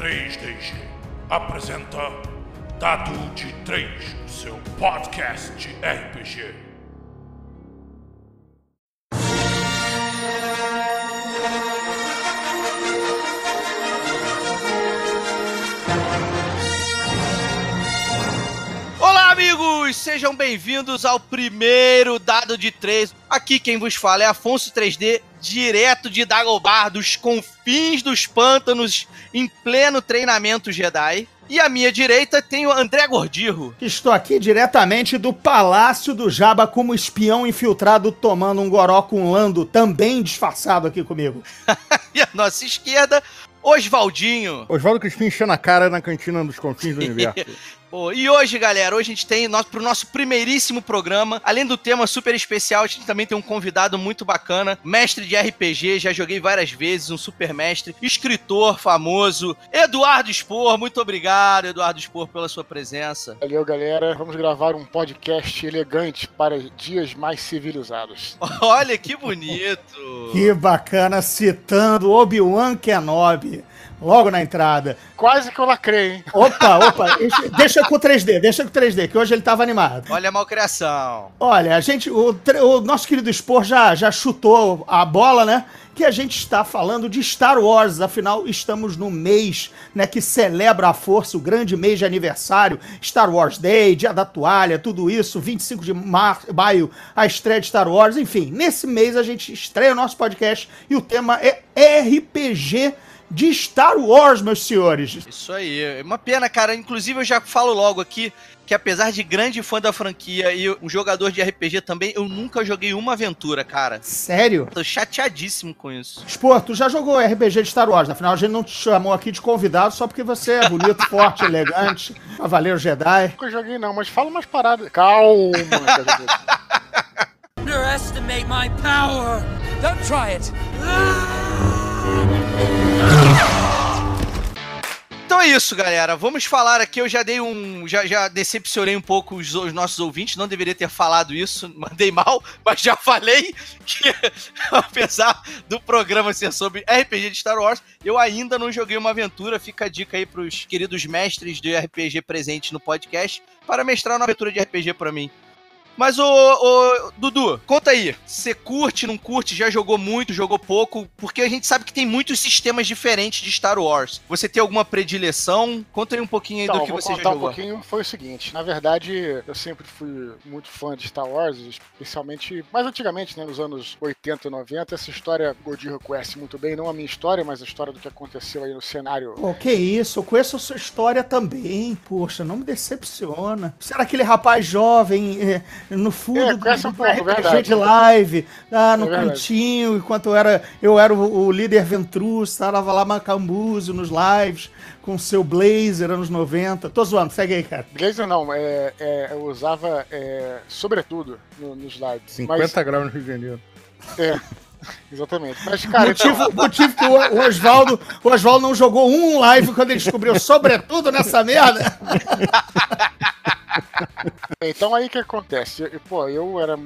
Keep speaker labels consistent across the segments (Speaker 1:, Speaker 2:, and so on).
Speaker 1: 3DG apresenta Dado de 3, o seu podcast de RPG.
Speaker 2: Sejam bem-vindos ao primeiro Dado de 3. Aqui quem vos fala é Afonso 3D, direto de Dagobah, dos confins dos pântanos, em pleno treinamento Jedi. E à minha direita tem o André Gordirro.
Speaker 3: Estou aqui diretamente do Palácio do Jabba como espião infiltrado tomando um goró com lando, também disfarçado aqui comigo.
Speaker 2: e à nossa esquerda, Osvaldinho.
Speaker 4: Oswaldo Crispim enchendo a cara na cantina dos confins do universo.
Speaker 2: Pô, e hoje, galera, hoje a gente tem nosso, pro nosso primeiríssimo programa, além do tema super especial, a gente também tem um convidado muito bacana, mestre de RPG, já joguei várias vezes, um super mestre, escritor famoso, Eduardo Spor. Muito obrigado, Eduardo Spor, pela sua presença.
Speaker 5: Valeu, galera. Vamos gravar um podcast elegante para dias mais civilizados.
Speaker 2: Olha que bonito.
Speaker 3: Que bacana, citando Obi-Wan Kenobi. Logo na entrada.
Speaker 5: Quase que eu lacrei, hein?
Speaker 3: Opa, opa, deixa- com o 3D, deixa com o 3D, que hoje ele tava animado.
Speaker 2: Olha a malcriação.
Speaker 3: Olha, a gente, o, o nosso querido Spor já, já chutou a bola, né? Que a gente está falando de Star Wars, afinal estamos no mês, né, que celebra a força, o grande mês de aniversário, Star Wars Day, Dia da Toalha, tudo isso, 25 de mar- maio, a estreia de Star Wars, enfim, nesse mês a gente estreia o nosso podcast e o tema é RPG de Star Wars, meus senhores.
Speaker 2: Isso aí. É Uma pena, cara. Inclusive, eu já falo logo aqui que, apesar de grande fã da franquia e um jogador de RPG também, eu nunca joguei uma aventura, cara.
Speaker 3: Sério?
Speaker 2: Tô chateadíssimo com isso.
Speaker 3: Spor, tu já jogou RPG de Star Wars, né? afinal a gente não te chamou aqui de convidado só porque você é bonito, forte, elegante, cavaleiro Jedi.
Speaker 5: Nunca joguei não, mas fala umas paradas. Calma.
Speaker 6: underestimate my power. Don't try it.
Speaker 2: Então é isso, galera. Vamos falar aqui. Eu já dei um. Já, já decepcionei um pouco os, os nossos ouvintes. Não deveria ter falado isso. Mandei mal, mas já falei que, apesar do programa ser sobre RPG de Star Wars, eu ainda não joguei uma aventura. Fica a dica aí pros queridos mestres de RPG presentes no podcast para mestrar uma aventura de RPG pra mim. Mas, ô, ô, Dudu, conta aí. Você curte, não curte? Já jogou muito, jogou pouco? Porque a gente sabe que tem muitos sistemas diferentes de Star Wars. Você tem alguma predileção? Conta aí um pouquinho aí
Speaker 5: Então,
Speaker 2: do que
Speaker 5: vou
Speaker 2: você já
Speaker 5: contar um
Speaker 2: jogou.
Speaker 5: pouquinho. Foi o seguinte, na verdade, eu sempre fui muito fã de Star Wars, especialmente mais antigamente, né, nos anos 80 e 90. Essa história o Godirro conhece muito bem, não a minha história, mas a história do que aconteceu aí no cenário.
Speaker 3: Pô, que isso, eu conheço a sua história também, poxa, não me decepciona. Era aquele rapaz jovem eh, no fundo
Speaker 5: É,
Speaker 3: do,
Speaker 5: um
Speaker 3: do
Speaker 5: pouco,
Speaker 3: RPG
Speaker 5: verdade.
Speaker 3: de live, ah, no
Speaker 5: É
Speaker 3: cantinho, enquanto eu era, eu era o, o líder Ventruz, estava lá macambuzo nos lives, com seu blazer anos 90. Tô zoando, segue aí, cara.
Speaker 5: Blazer não, é, é, eu usava é, sobretudo no, nos lives.
Speaker 4: 50 graus no Rio de Janeiro.
Speaker 5: Mas, é, exatamente. Mas, cara, então,
Speaker 3: motivo, motivo que o, o Oswaldo o Oswaldo não jogou um live quando ele descobriu sobretudo nessa merda.
Speaker 5: Então aí que acontece? Eu- Pô, eu era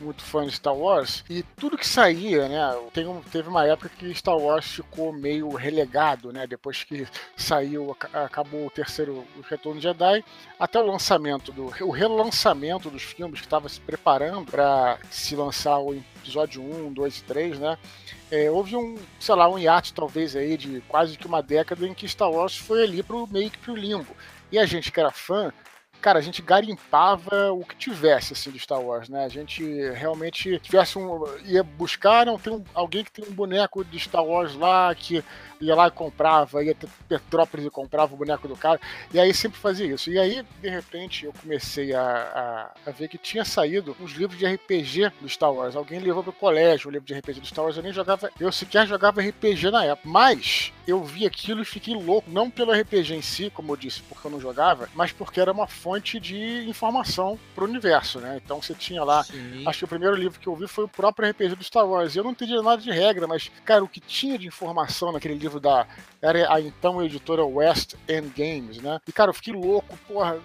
Speaker 5: muito fã de Star Wars e tudo que saía, né? Tem teve uma época que Star Wars ficou meio relegado, né? Depois que saiu, aca- acabou o terceiro o Retorno de Jedi, até o lançamento do o relançamento dos filmes que estava se preparando para se lançar o episódio 1, 2 e 3, né? É, houve um, sei lá, um hiato talvez aí de quase que uma década em que Star Wars foi ali pro meio que pro limbo. E a gente que era fã cara, a gente garimpava o que tivesse assim de Star Wars, né? A gente realmente tivesse um ia buscar, não tem um- alguém que tem um boneco de Star Wars lá que ia lá e comprava, ia ter Petrópolis e comprava o boneco do cara, e aí sempre fazia isso. E aí, de repente, eu comecei a, a, a ver que tinha saído uns livros de RPG do Star Wars. Alguém levou pro colégio um livro de RPG do Star Wars, eu nem jogava, eu sequer jogava RPG na época. Mas eu vi aquilo e fiquei louco, não pelo RPG em si, como eu disse, porque eu não jogava, mas porque era uma fonte de informação pro universo, né? Então você tinha lá
Speaker 2: Sim.
Speaker 5: Acho que o primeiro livro que eu vi foi o próprio RPG do Star Wars. Eu não entendi nada de regra, mas, cara, o que tinha de informação naquele livro da. Era a então editora West End Games, né? E, cara, eu fiquei louco, porra.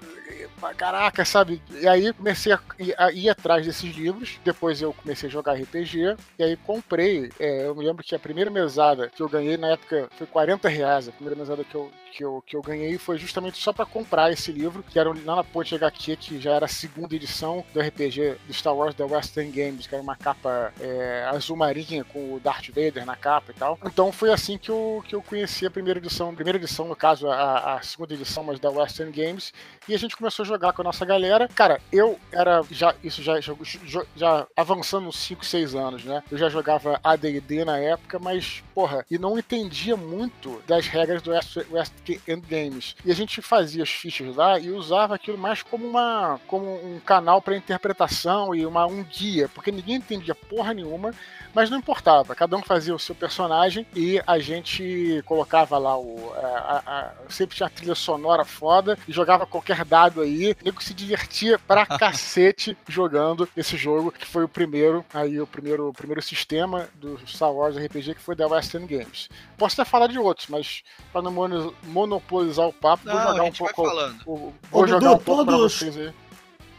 Speaker 5: Caraca, sabe? E aí comecei a, ir atrás desses livros. Depois eu comecei a jogar RPG. E aí comprei. é, eu me lembro que a primeira mesada que eu ganhei na época foi 40 reais. A primeira mesada que eu, que eu, que eu ganhei foi justamente só pra comprar esse livro, que era lá na Ponte HQ, que já era a segunda edição do RPG do Star Wars The Western Games, que era uma capa é, azul marinha com o Darth Vader na capa e tal. Então foi assim que eu, que eu conheci a primeira edição, primeira edição, no caso, a, a segunda edição, mas da Western Games, e a gente começou a jogar com a nossa galera. Cara, eu era já, isso já, já, já avançando uns 5, 6 anos, né? Eu já jogava AD&D na época, mas, porra, e não entendia muito das regras do West, West End Games. E a gente fazia as fichas lá e usava aquilo mais como uma como um canal para interpretação e uma, um guia, porque ninguém entendia porra nenhuma, mas não importava. Cada um fazia o seu personagem e a gente colocava lá o. A, a, a, sempre tinha trilha sonora foda e jogava qualquer dado aí. O nego se divertia pra cacete jogando esse jogo, que foi o primeiro, aí o primeiro, o primeiro sistema do Star Wars RPG que foi da Western Games. Posso até falar de outros, mas para não mono, monopolizar o papo,
Speaker 2: Não,
Speaker 5: vou jogar
Speaker 2: a
Speaker 5: um pouco.
Speaker 2: falando.
Speaker 5: o-
Speaker 3: Ô,
Speaker 5: Vou jogar
Speaker 3: Dudu,
Speaker 5: um pouco pra
Speaker 3: todos-
Speaker 5: vocês aí.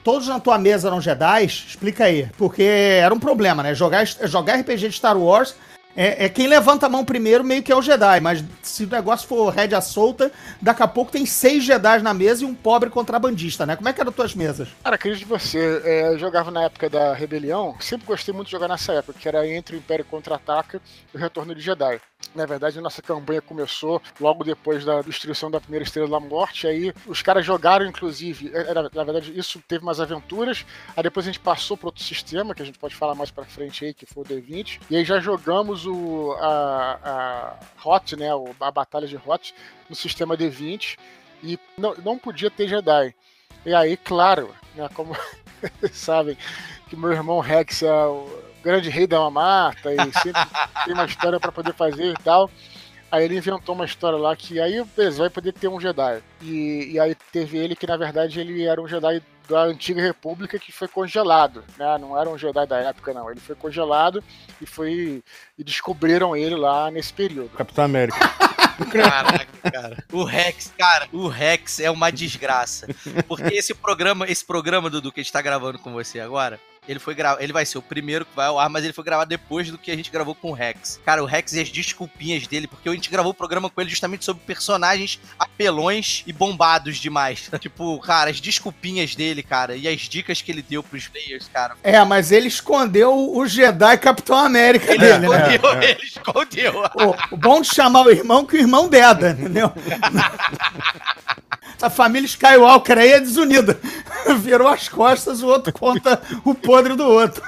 Speaker 3: Todos na tua mesa eram Jedi? Explica aí. Porque era um problema, né? Jogar, jogar RPG de Star Wars é, é quem levanta a mão primeiro, meio que é o Jedi. Mas se o negócio for rédea solta, daqui a pouco tem seis Jedi na mesa e um pobre contrabandista, né? Como é que eram tuas mesas?
Speaker 5: Cara, acredito em você. É, eu jogava na época da Rebelião. Sempre gostei muito de jogar nessa época, que era entre o Império Contra-Ataca e o Retorno de Jedi. Na verdade, a nossa campanha começou logo depois da destruição da primeira Estrela da Morte. Aí os caras jogaram, inclusive. é, era- na verdade, isso teve umas aventuras. Aí depois a gente passou para outro sistema, que a gente pode falar mais pra frente aí, que foi o D20. E aí já jogamos a, a Hot, né? A Batalha de Hot no sistema D20. E não, não podia ter Jedi. E aí, claro, né, como vocês sabem, que meu irmão Rex é o grande rei da mamata e sempre tem uma história pra poder fazer e tal. Aí ele inventou uma história lá que aí, beleza, vai poder ter um Jedi. E, e aí teve ele que, na verdade, ele era um Jedi da antiga república que foi congelado, né? Não era um Jedi da época, não. Ele foi congelado e foi. e descobriram ele lá nesse período.
Speaker 4: Capitão América.
Speaker 2: Caraca, cara. O Rex, cara, o Rex é uma desgraça. Porque esse programa, esse programa, Dudu, que a gente tá gravando com você agora, ele foi gra... ele vai ser o primeiro que vai ao ar, mas ele foi gravado depois do que a gente gravou com o Rex. Cara, o Rex e as desculpinhas dele, porque a gente gravou o programa com ele justamente sobre personagens apelões e bombados demais. tipo, cara, as desculpinhas dele, cara, e as dicas que ele deu pros players, cara.
Speaker 3: É, mas ele escondeu o Jedi Capitão América
Speaker 2: Ele
Speaker 3: dele, né?
Speaker 2: escondeu, ele escondeu.
Speaker 3: O, o bom de chamar o irmão que o irmão deda, entendeu? Essa família Skywalker aí é desunida. Virou as costas, o outro conta o podre do outro.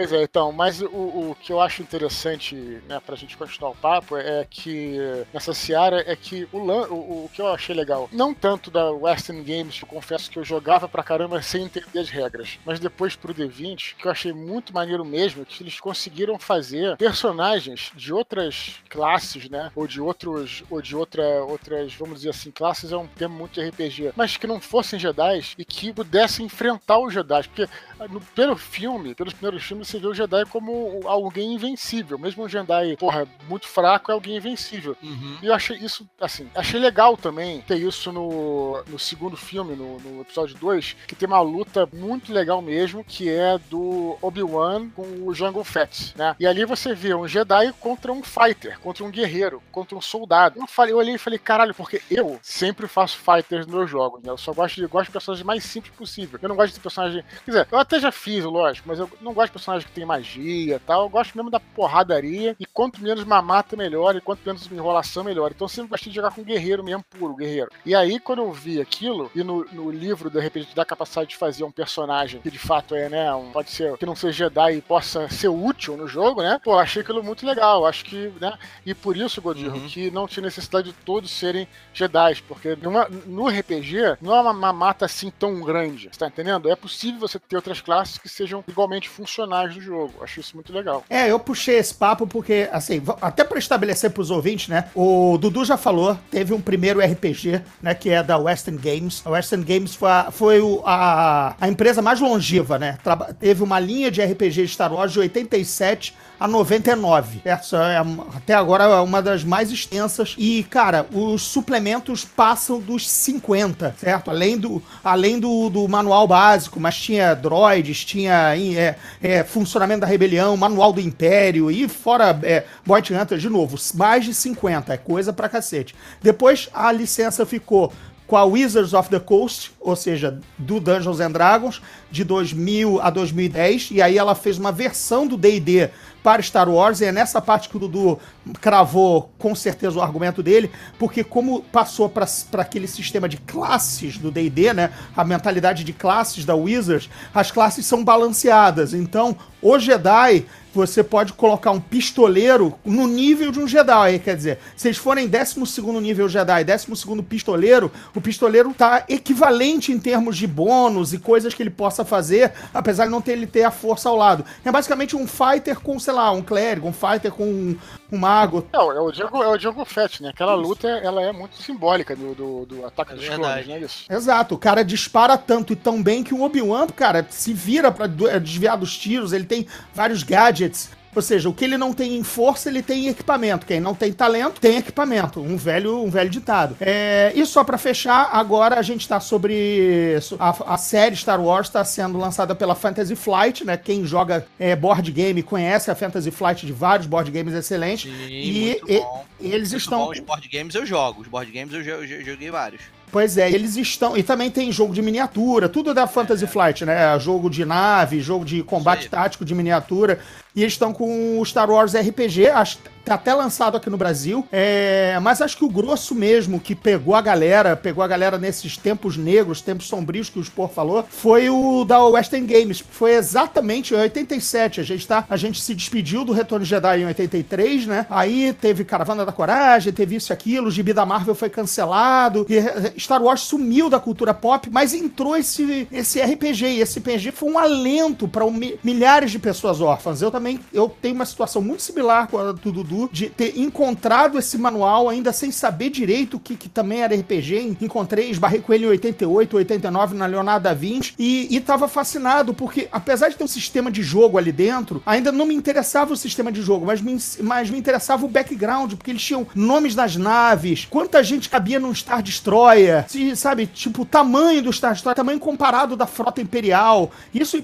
Speaker 5: Pois é, então, mas o, o que eu acho interessante, né, pra gente continuar o papo, é que nessa seara é que o, o, o que eu achei legal, não tanto da Western Games, que eu confesso que eu jogava pra caramba sem entender as regras, mas depois pro D20, que eu achei muito maneiro mesmo, que eles conseguiram fazer personagens de outras classes, né, ou de outros, ou de outra, outras, vamos dizer assim, classes é um termo muito RPG, mas que não fossem Jedi e que pudessem enfrentar os Jedi, porque no- pelo filme, pelos primeiros filmes, você vê o Jedi como alguém invencível. Mesmo um Jedi, porra, muito fraco, é alguém invencível.
Speaker 2: Uhum.
Speaker 5: E eu achei isso, assim, achei legal também ter isso no, no segundo filme, no, no episódio 2, que tem uma luta muito legal mesmo, que é do Obi-Wan com o Jungle Fett, né? E ali você vê um Jedi contra um fighter, contra um guerreiro, contra um soldado. Eu, falei, eu olhei e falei, caralho, porque eu sempre faço fighters nos meus jogos, né? Eu só gosto de, gosto de personagens mais simples possível. Eu não gosto de personagem. Quer dizer, eu até já fiz, lógico, mas eu não gosto de personagem que tem magia e tal. Eu gosto mesmo da porradaria. E quanto menos mamata, melhor. E quanto menos enrolação, melhor. Então eu sempre gostei de jogar com guerreiro mesmo, puro, guerreiro. E aí, quando eu vi aquilo, e no, no livro, de repente, dá a capacidade de fazer um personagem que de fato é, né, um, pode ser que não seja Jedi e possa ser útil no jogo, né? Pô, eu achei aquilo muito legal. Acho que, né? E por isso, Godirro,
Speaker 2: Uhum.
Speaker 5: que não tinha necessidade de todos serem Jedi, porque numa- no RPG não é uma mamata assim tão grande, você tá entendendo? É possível você ter outras classes que sejam igualmente funcionais do jogo. Acho isso muito legal.
Speaker 3: É, eu puxei esse papo porque, assim, até para estabelecer pros ouvintes, né? O Dudu já falou, teve um primeiro RPG, né? Que é da Western Games. A Western Games foi, a, foi a, a empresa mais longeva, né? Traba- teve uma linha de RPG de Star Wars de 87 a 99. Essa é, até agora é uma das mais extensas. E, cara, os suplementos passam dos 50, certo? Além do, além do, do manual básico, mas tinha droids, tinha é, é, funcionamento da rebelião, manual do Império e fora é, Bounty Hunter, de novo, mais de 50, é coisa pra cacete. Depois a licença ficou com a Wizards of the Coast, ou seja, do Dungeons and Dragons, de 2000 a 2010, e aí ela fez uma versão do D&D para Star Wars, e é nessa parte que o Dudu cravou com certeza o argumento dele, porque como passou para aquele sistema de classes do D&D, né, a mentalidade de classes da Wizards, as classes são balanceadas, então o Jedi você pode colocar um pistoleiro no nível de um Jedi. Quer dizer, se eles forem 12 nível Jedi, 12 pistoleiro, o pistoleiro tá equivalente em termos de bônus e coisas que ele possa fazer, apesar de não ter ele ter a força ao lado. É basicamente um fighter com, sei lá, um clérigo, um fighter com um, um mago.
Speaker 5: É, é o Django, é o Django Fett, né? Aquela luta, ela é muito simbólica do, do, do ataque
Speaker 2: É
Speaker 5: dos
Speaker 2: verdade.
Speaker 5: clones, não é isso?
Speaker 3: Exato, o cara dispara tanto e tão bem que o Obi-Wan, cara, se vira pra du- desviar dos tiros, ele tem vários gadgets. Ou seja, o que ele não tem em força, ele tem em equipamento. Quem não tem talento, tem equipamento. Um velho, um velho ditado. É, e só pra fechar, agora a gente tá sobre. A, a série Star Wars está sendo lançada pela Fantasy Flight, né? Quem joga é, board game conhece a Fantasy Flight de vários board games excelentes.
Speaker 2: Sim,
Speaker 3: e e- eles
Speaker 2: Muito
Speaker 3: estão.
Speaker 2: bom. Os board games eu jogo. Os board games eu, eu jo- joguei vários.
Speaker 3: Pois é, eles estão. E também tem jogo de miniatura, tudo da Fantasy Flight, né? Jogo de nave, jogo de combate tático de miniatura. E eles estão com o Star Wars RPG, acho tá até lançado aqui no Brasil. É, mas acho que o grosso mesmo que pegou a galera, pegou a galera nesses tempos negros, tempos sombrios que o Spor falou, foi o da Western Games. Foi exatamente em 87. A gente, tá, a gente se despediu do Retorno Jedi em 83, né? Aí teve Caravana da Coragem, teve isso e aquilo, o gibi da Marvel foi cancelado, e Star Wars sumiu da cultura pop, mas entrou esse, esse RPG, e esse RPG foi um alento para milhares de pessoas órfãs. Eu também eu tenho uma situação muito similar com a do Dudu, de ter encontrado esse manual ainda sem saber direito o que, que também era RPG. Encontrei, esbarrei com ele em 88, 89 na Leonardo da Vinci e, e tava fascinado, porque apesar de ter um sistema de jogo ali dentro, ainda não me interessava o sistema de jogo, mas me, mas me interessava o background, porque eles tinham nomes das naves, quanta gente cabia num Star Destroyer, se, sabe, tipo, o tamanho do Star Destroyer, tamanho comparado da frota imperial, isso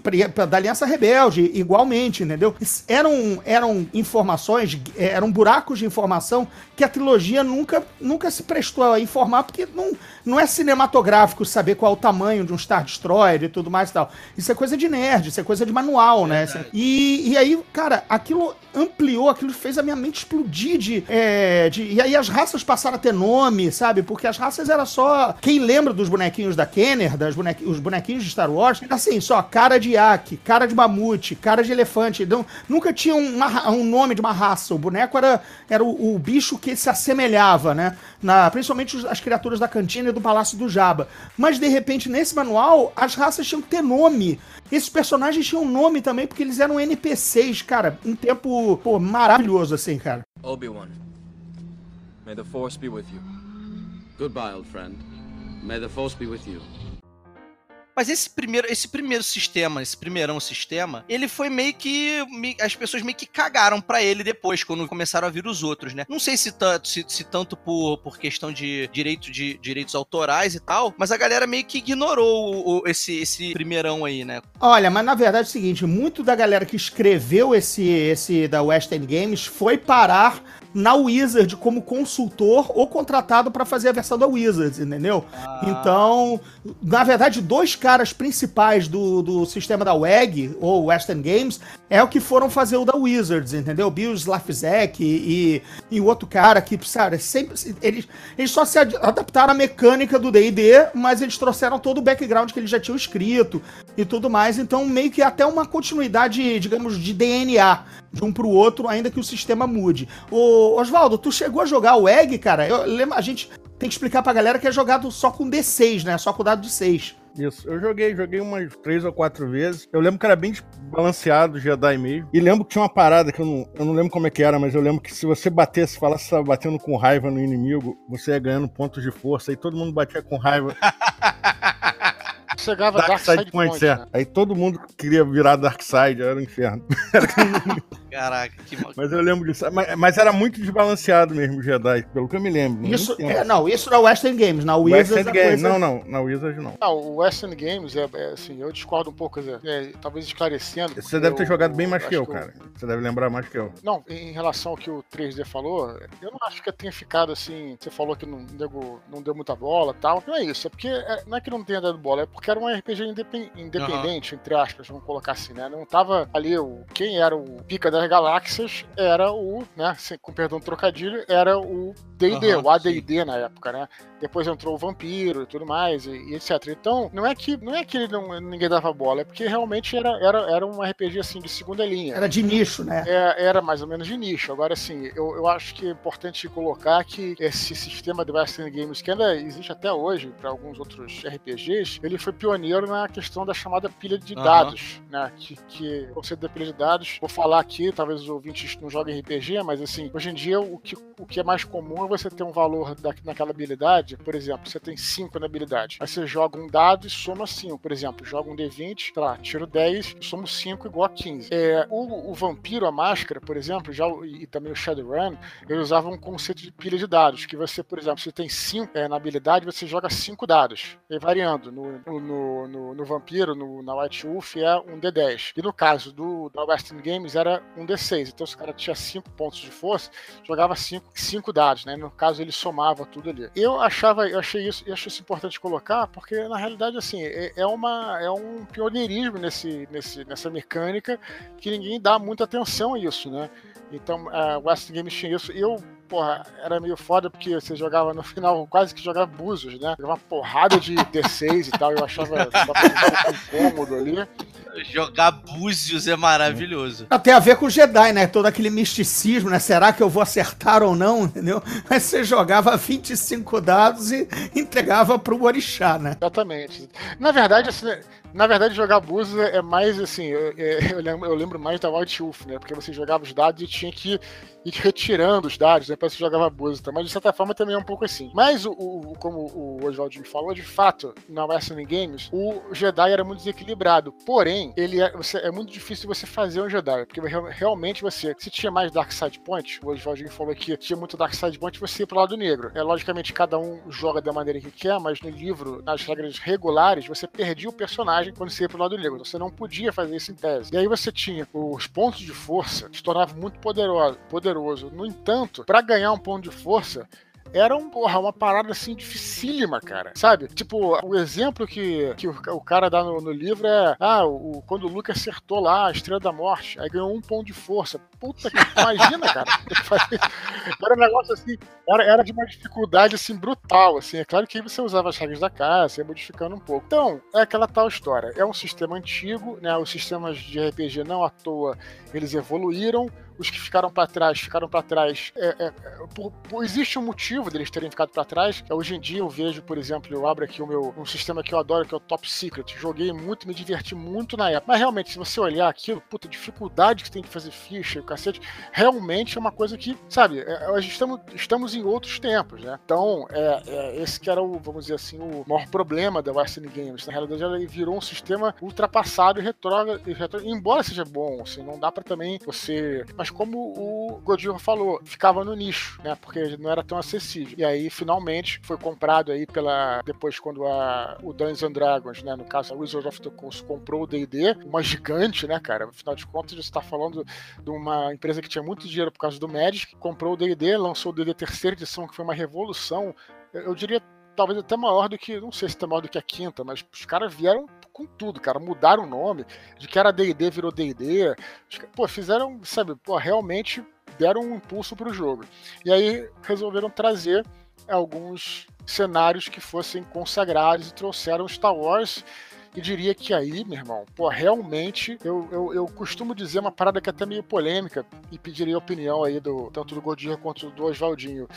Speaker 3: da Aliança Rebelde, igualmente, entendeu? Eram, eram informações, eh, eram buracos de informação que a trilogia nunca, nunca se prestou a informar, porque não, não é cinematográfico saber qual é o tamanho de um Star Destroyer e tudo mais e tal. Isso é coisa de nerd, isso é coisa de manual, né? E, e aí, cara, aquilo ampliou, aquilo fez a minha mente explodir de, é, de- E aí as raças passaram a ter nome, sabe? Porque as raças era só. Quem lembra dos bonequinhos da Kenner, das bonequi... os bonequinhos de Star Wars, era assim, só cara de iaque, cara de mamute, cara de elefante. Não, nunca tinha uma um nome de uma raça. O boneco era, era o, o bicho que se assemelhava, né? Na, principalmente as criaturas da cantina e do Palácio do Jabba. Mas de repente, nesse manual, as raças tinham que ter nome. Esses personagens tinham nome também, porque eles eram NPCs, cara. Um tempo, pô, maravilhoso, assim, cara.
Speaker 7: Obi-Wan. May the Force be with you.
Speaker 8: Goodbye, old friend. May the Force be with you.
Speaker 2: Mas esse primeiro, esse primeiro sistema, esse primeirão sistema, ele foi meio que. As pessoas meio que cagaram pra ele depois, quando começaram a vir os outros, né? Não sei se, tanto- se, se tanto por, por questão de direito de direitos autorais e tal, mas a galera meio que ignorou o- o- esse, esse primeirão aí, né?
Speaker 3: Olha, mas na verdade é o seguinte, muito da galera que escreveu esse, esse da Western Games foi parar na Wizard como consultor ou contratado pra fazer a versão da Wizards, entendeu? Então, na verdade, dois caras principais do, do sistema da WEG, ou Western Games, é o que foram fazer o da Wizards, entendeu? Bill Slafzek e, e o outro cara que, sabe, sempre, eles, eles só se ad- adaptaram à mecânica do D&D, mas eles trouxeram todo o background que eles já tinham escrito e tudo mais, então meio que até uma continuidade, digamos, de DNA de um pro outro, ainda que o sistema mude. Ô, Oswaldo, tu chegou a jogar o EG, cara? Eu lembro, a gente tem que explicar pra galera que é jogado só com D6, né? Só com dado de 6.
Speaker 4: Isso, eu joguei, joguei umas três ou quatro vezes. Eu lembro que era bem balanceado, Jedi mesmo. E lembro que tinha uma parada que eu não, eu não lembro como é que era, mas eu lembro que se você batesse, falasse que estava batendo com raiva no inimigo, você ia ganhando pontos de força e todo mundo batia com raiva.
Speaker 5: Chegava
Speaker 4: Dark
Speaker 5: Dark
Speaker 4: Side
Speaker 5: Side
Speaker 4: Point,
Speaker 5: Point, né?
Speaker 4: Aí todo mundo queria virar Dark Side, era um inferno.
Speaker 2: Caraca, que mal.
Speaker 4: Mas eu lembro disso. Mas, mas era muito desbalanceado mesmo o Jedi, pelo que eu me lembro.
Speaker 3: Isso,
Speaker 4: tempo.
Speaker 3: é, não, isso na Western Games, na Wizards a
Speaker 4: Games.
Speaker 3: coisa-
Speaker 4: Não, não, na Wizards não.
Speaker 5: Não, o Western Games, é, é, assim, eu discordo um pouco, quer dizer, é, talvez esclarecendo.
Speaker 4: Você deve ter
Speaker 5: eu-
Speaker 4: jogado bem mais que eu,
Speaker 5: o-
Speaker 4: cara. Você deve lembrar mais que eu.
Speaker 5: Não, em relação ao que o 3D falou, eu não acho que tenha ficado assim. Você falou que não, nego- não deu muita bola e tal. Não é isso, é porque é- não é que não tenha dado bola, é porque era um RPG indepen- independente, entre aspas, vamos colocar assim, né? Não tava ali o. Quem era o pica das galáxias era o, né? sem- Com perdão do trocadilho, era o DD,
Speaker 2: Aham,
Speaker 5: o ADD na época, né? Depois entrou o vampiro e tudo mais, e, e etc. Então, não é que não é que ele não, ninguém dava bola, é porque realmente era, era, era um RPG assim de segunda linha.
Speaker 3: Era de nicho, né?
Speaker 5: É, era mais ou menos de nicho. Agora, assim, eu, eu acho que é importante colocar que esse sistema de Western Games, que ainda existe até hoje para alguns outros RPGs, ele foi pioneiro na questão da chamada pilha de
Speaker 2: Aham.
Speaker 5: dados, né? Que, que o conceito da pilha de dados, vou falar aqui, talvez os ouvintes não joguem RPG, mas assim, hoje em dia o que, o que é mais comum é você ter um valor da, naquela habilidade, por exemplo, você tem 5 na habilidade, aí você joga um dado e soma 5, por exemplo, joga um D20, sei lá, tiro 10, somo 5 igual a 15. É, o, o vampiro, a máscara, por exemplo, já, e também o Shadowrun, eles usavam um conceito de pilha de dados, que você, por exemplo, se tem 5 na habilidade, você joga 5 dados, e variando. No, no, no, no- no vampiro, no, na White Wolf, é um D10. E no caso do, da Western Games, era um D6. Então, se o cara tinha 5 pontos de força, jogava 5 dados, né? No caso, ele somava tudo ali. Eu achava, eu achei isso, eu achei isso importante colocar, porque na realidade, assim, é, é uma, é um pioneirismo nesse, nesse, nessa mecânica que ninguém dá muita atenção a isso, né? Então, a West Games tinha isso. Eu, porra, era meio foda porque você jogava no final, quase que jogava búzios, né? Uma porrada de D6 e tal, eu achava um pouco incômodo ali.
Speaker 2: Jogar búzios é maravilhoso.
Speaker 3: Tem a ver com o Jedi, né? Todo aquele misticismo, né? Será que eu vou acertar ou não, entendeu? Mas você jogava 25 dados e entregava pro Orixá, né?
Speaker 5: Exatamente. Na verdade, assim, na verdade, jogar Búzios é mais assim, eu, é, eu lembro, mais da White Wolf, né? Porque você jogava os dados e tinha que ir retirando os dados, depois você jogava Búzios. Mas de certa forma também é um pouco assim. Mas, o, o- como o Oswaldinho falou, de fato, na Western Games, o Jedi era muito desequilibrado. Porém, ele é, você- é muito difícil você fazer um Jedi, porque real- realmente você, se tinha mais Dark Side Point, o Oswaldinho falou que tinha muito Dark Side Point, você ia pro lado negro. É, logicamente, cada um joga da maneira que quer, mas no livro, nas regras regulares, você perdia o personagem quando você ia pro lado negro. Você não podia fazer isso em tese. E aí você tinha os pontos de força, se tornava muito poderoso. poderoso. No entanto, para ganhar um ponto de força, era um, porra, uma parada assim dificílima, cara. Sabe? Tipo, o exemplo que, que o, o cara dá no, no livro é: ah, o, quando o Luke acertou lá a Estrela da Morte, aí ganhou um ponto de força. Puta que imagina, cara. Era um negócio assim, era, era de uma dificuldade assim brutal, assim. É claro que aí você usava as regras da casa, ia modificando um pouco. Então, é aquela tal história. É um sistema antigo, né? Os sistemas de RPG não à toa eles evoluíram. Os que ficaram para trás, ficaram para trás. É, é, é, por- por- existe um motivo deles terem ficado para trás. É, Hoje em dia eu vejo, por exemplo, eu abro aqui o meu um sistema que eu adoro, que é o Top Secret. Joguei muito, me diverti muito na época. Mas realmente, se você olhar aquilo, puta, dificuldade que tem de fazer ficha e cacete, realmente é uma coisa que, sabe, é, nós estamos, estamos em outros tempos, né? Então, é, é, esse que era o, vamos dizer assim, o maior problema da Western Games. Na realidade, ela virou um sistema ultrapassado e retrógrado, retro- embora seja bom, assim, não dá pra também você. Mas como o Godinho falou, ficava no nicho, né? Porque não era tão acessível. E aí, finalmente, foi comprado aí pela. Depois, quando a, o Dungeons and Dragons, né? No caso, a Wizards of the Coast comprou o DD, uma gigante, né, cara? Afinal de contas, você tá falando de uma empresa que tinha muito dinheiro por causa do Magic, comprou o D&D, lançou o D&D terceira edição, que foi uma revolução, eu, eu diria talvez até maior do que, não sei se até maior do que a quinta, mas os caras vieram com tudo, cara, mudaram o nome, de que era D&D virou D&D, pô, fizeram, sabe, pô, realmente deram um impulso pro jogo. E aí resolveram trazer alguns cenários que fossem consagrados e trouxeram Star Wars E diria que aí, meu irmão, pô, realmente, eu, eu, eu costumo dizer uma parada que é até meio polêmica e pediria a opinião aí do tanto do Godir quanto do Oswaldinho.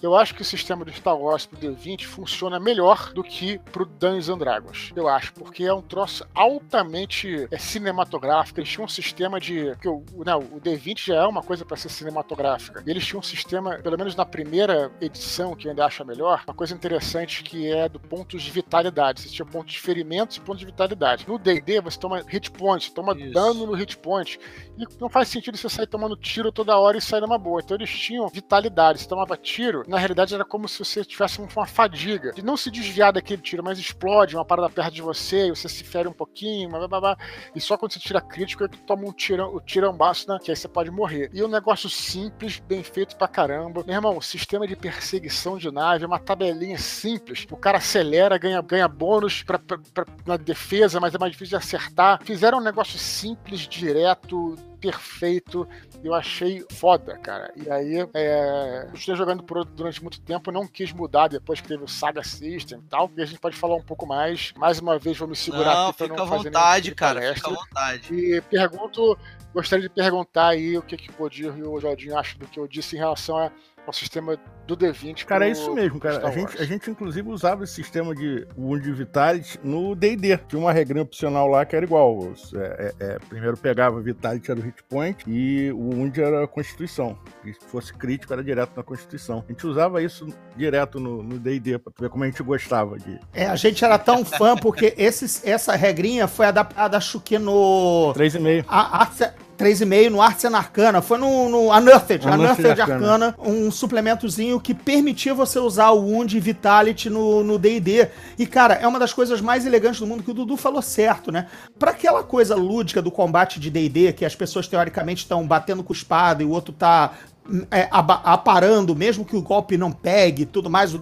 Speaker 5: Eu acho que o sistema do Star Wars pro D20 funciona melhor do que pro Dungeons and Dragons. Eu acho, porque é um troço altamente é, cinematográfico. Eles tinham um sistema de. Que o, não, o D20 já é uma coisa para ser cinematográfica. Eles tinham um sistema, pelo menos na primeira edição, que eu ainda acho melhor, uma coisa interessante que é do ponto de vitalidade. Você tinha pontos de ferimentos e pontos de vitalidade. No DD, você toma hit point, você toma Isso. dano no hit point. E não faz sentido você sair tomando tiro toda hora e sair numa boa. Então eles tinham vitalidade. Você tomava tiro, na realidade era como se você tivesse uma fadiga. De não se desviar daquele tiro, mas explode uma parada perto de você, e você se fere um pouquinho, blá, blá, blá, e só quando você tira crítico é que toma um tirão, o tirambaço, né? Que aí você pode morrer. E um negócio simples, bem feito pra caramba. Meu irmão, sistema de perseguição de nave, uma tabelinha simples. O cara acelera, ganha, ganha bônus pra, pra, pra na defesa, mas é mais difícil de acertar. Fizeram um negócio simples, direto, perfeito. Eu achei foda, cara. E aí, é, eu estou jogando por durante muito tempo, não quis mudar depois que teve o Saga System e tal. E a gente pode falar um pouco mais. Mais uma vez, vou me segurar
Speaker 2: não,
Speaker 5: aqui pra
Speaker 2: fica
Speaker 5: não fazer
Speaker 2: vontade,
Speaker 5: tipo
Speaker 2: cara.
Speaker 5: palestra.
Speaker 2: Fica à vontade.
Speaker 5: E pergunto, gostaria de perguntar aí o que, que o Godir e o Jaldinho acham do que eu disse em relação a ao sistema do D20.
Speaker 4: Cara, é
Speaker 5: pro-
Speaker 4: isso mesmo, cara. A gente, a gente, inclusive, usava esse sistema de Wound Vitality no D&D. Tinha uma regrinha opcional lá que era igual. É, é, é, primeiro pegava Vitality, era o hit point, e o Wound era a Constituição. E se fosse crítico, era direto na Constituição. A gente usava isso direto no D&D, pra tu ver como a gente gostava de...
Speaker 3: É, a gente era tão fã porque esses, essa regrinha foi adaptada, acho que no.
Speaker 4: 3,5.
Speaker 3: A, Arts- 3,5 no Arts and Arcana, foi no, no Unearthed,
Speaker 4: Unearthed Arcana.
Speaker 3: Arcana, um suplementozinho que permitia você usar o Wound Vitality no D&D. E, cara, é uma das coisas mais elegantes do mundo, que o Dudu falou certo, né? Pra aquela coisa lúdica do combate de D&D, que as pessoas teoricamente estão batendo com espada e o outro tá é, aba- aparando, mesmo que o golpe não pegue e tudo mais. O,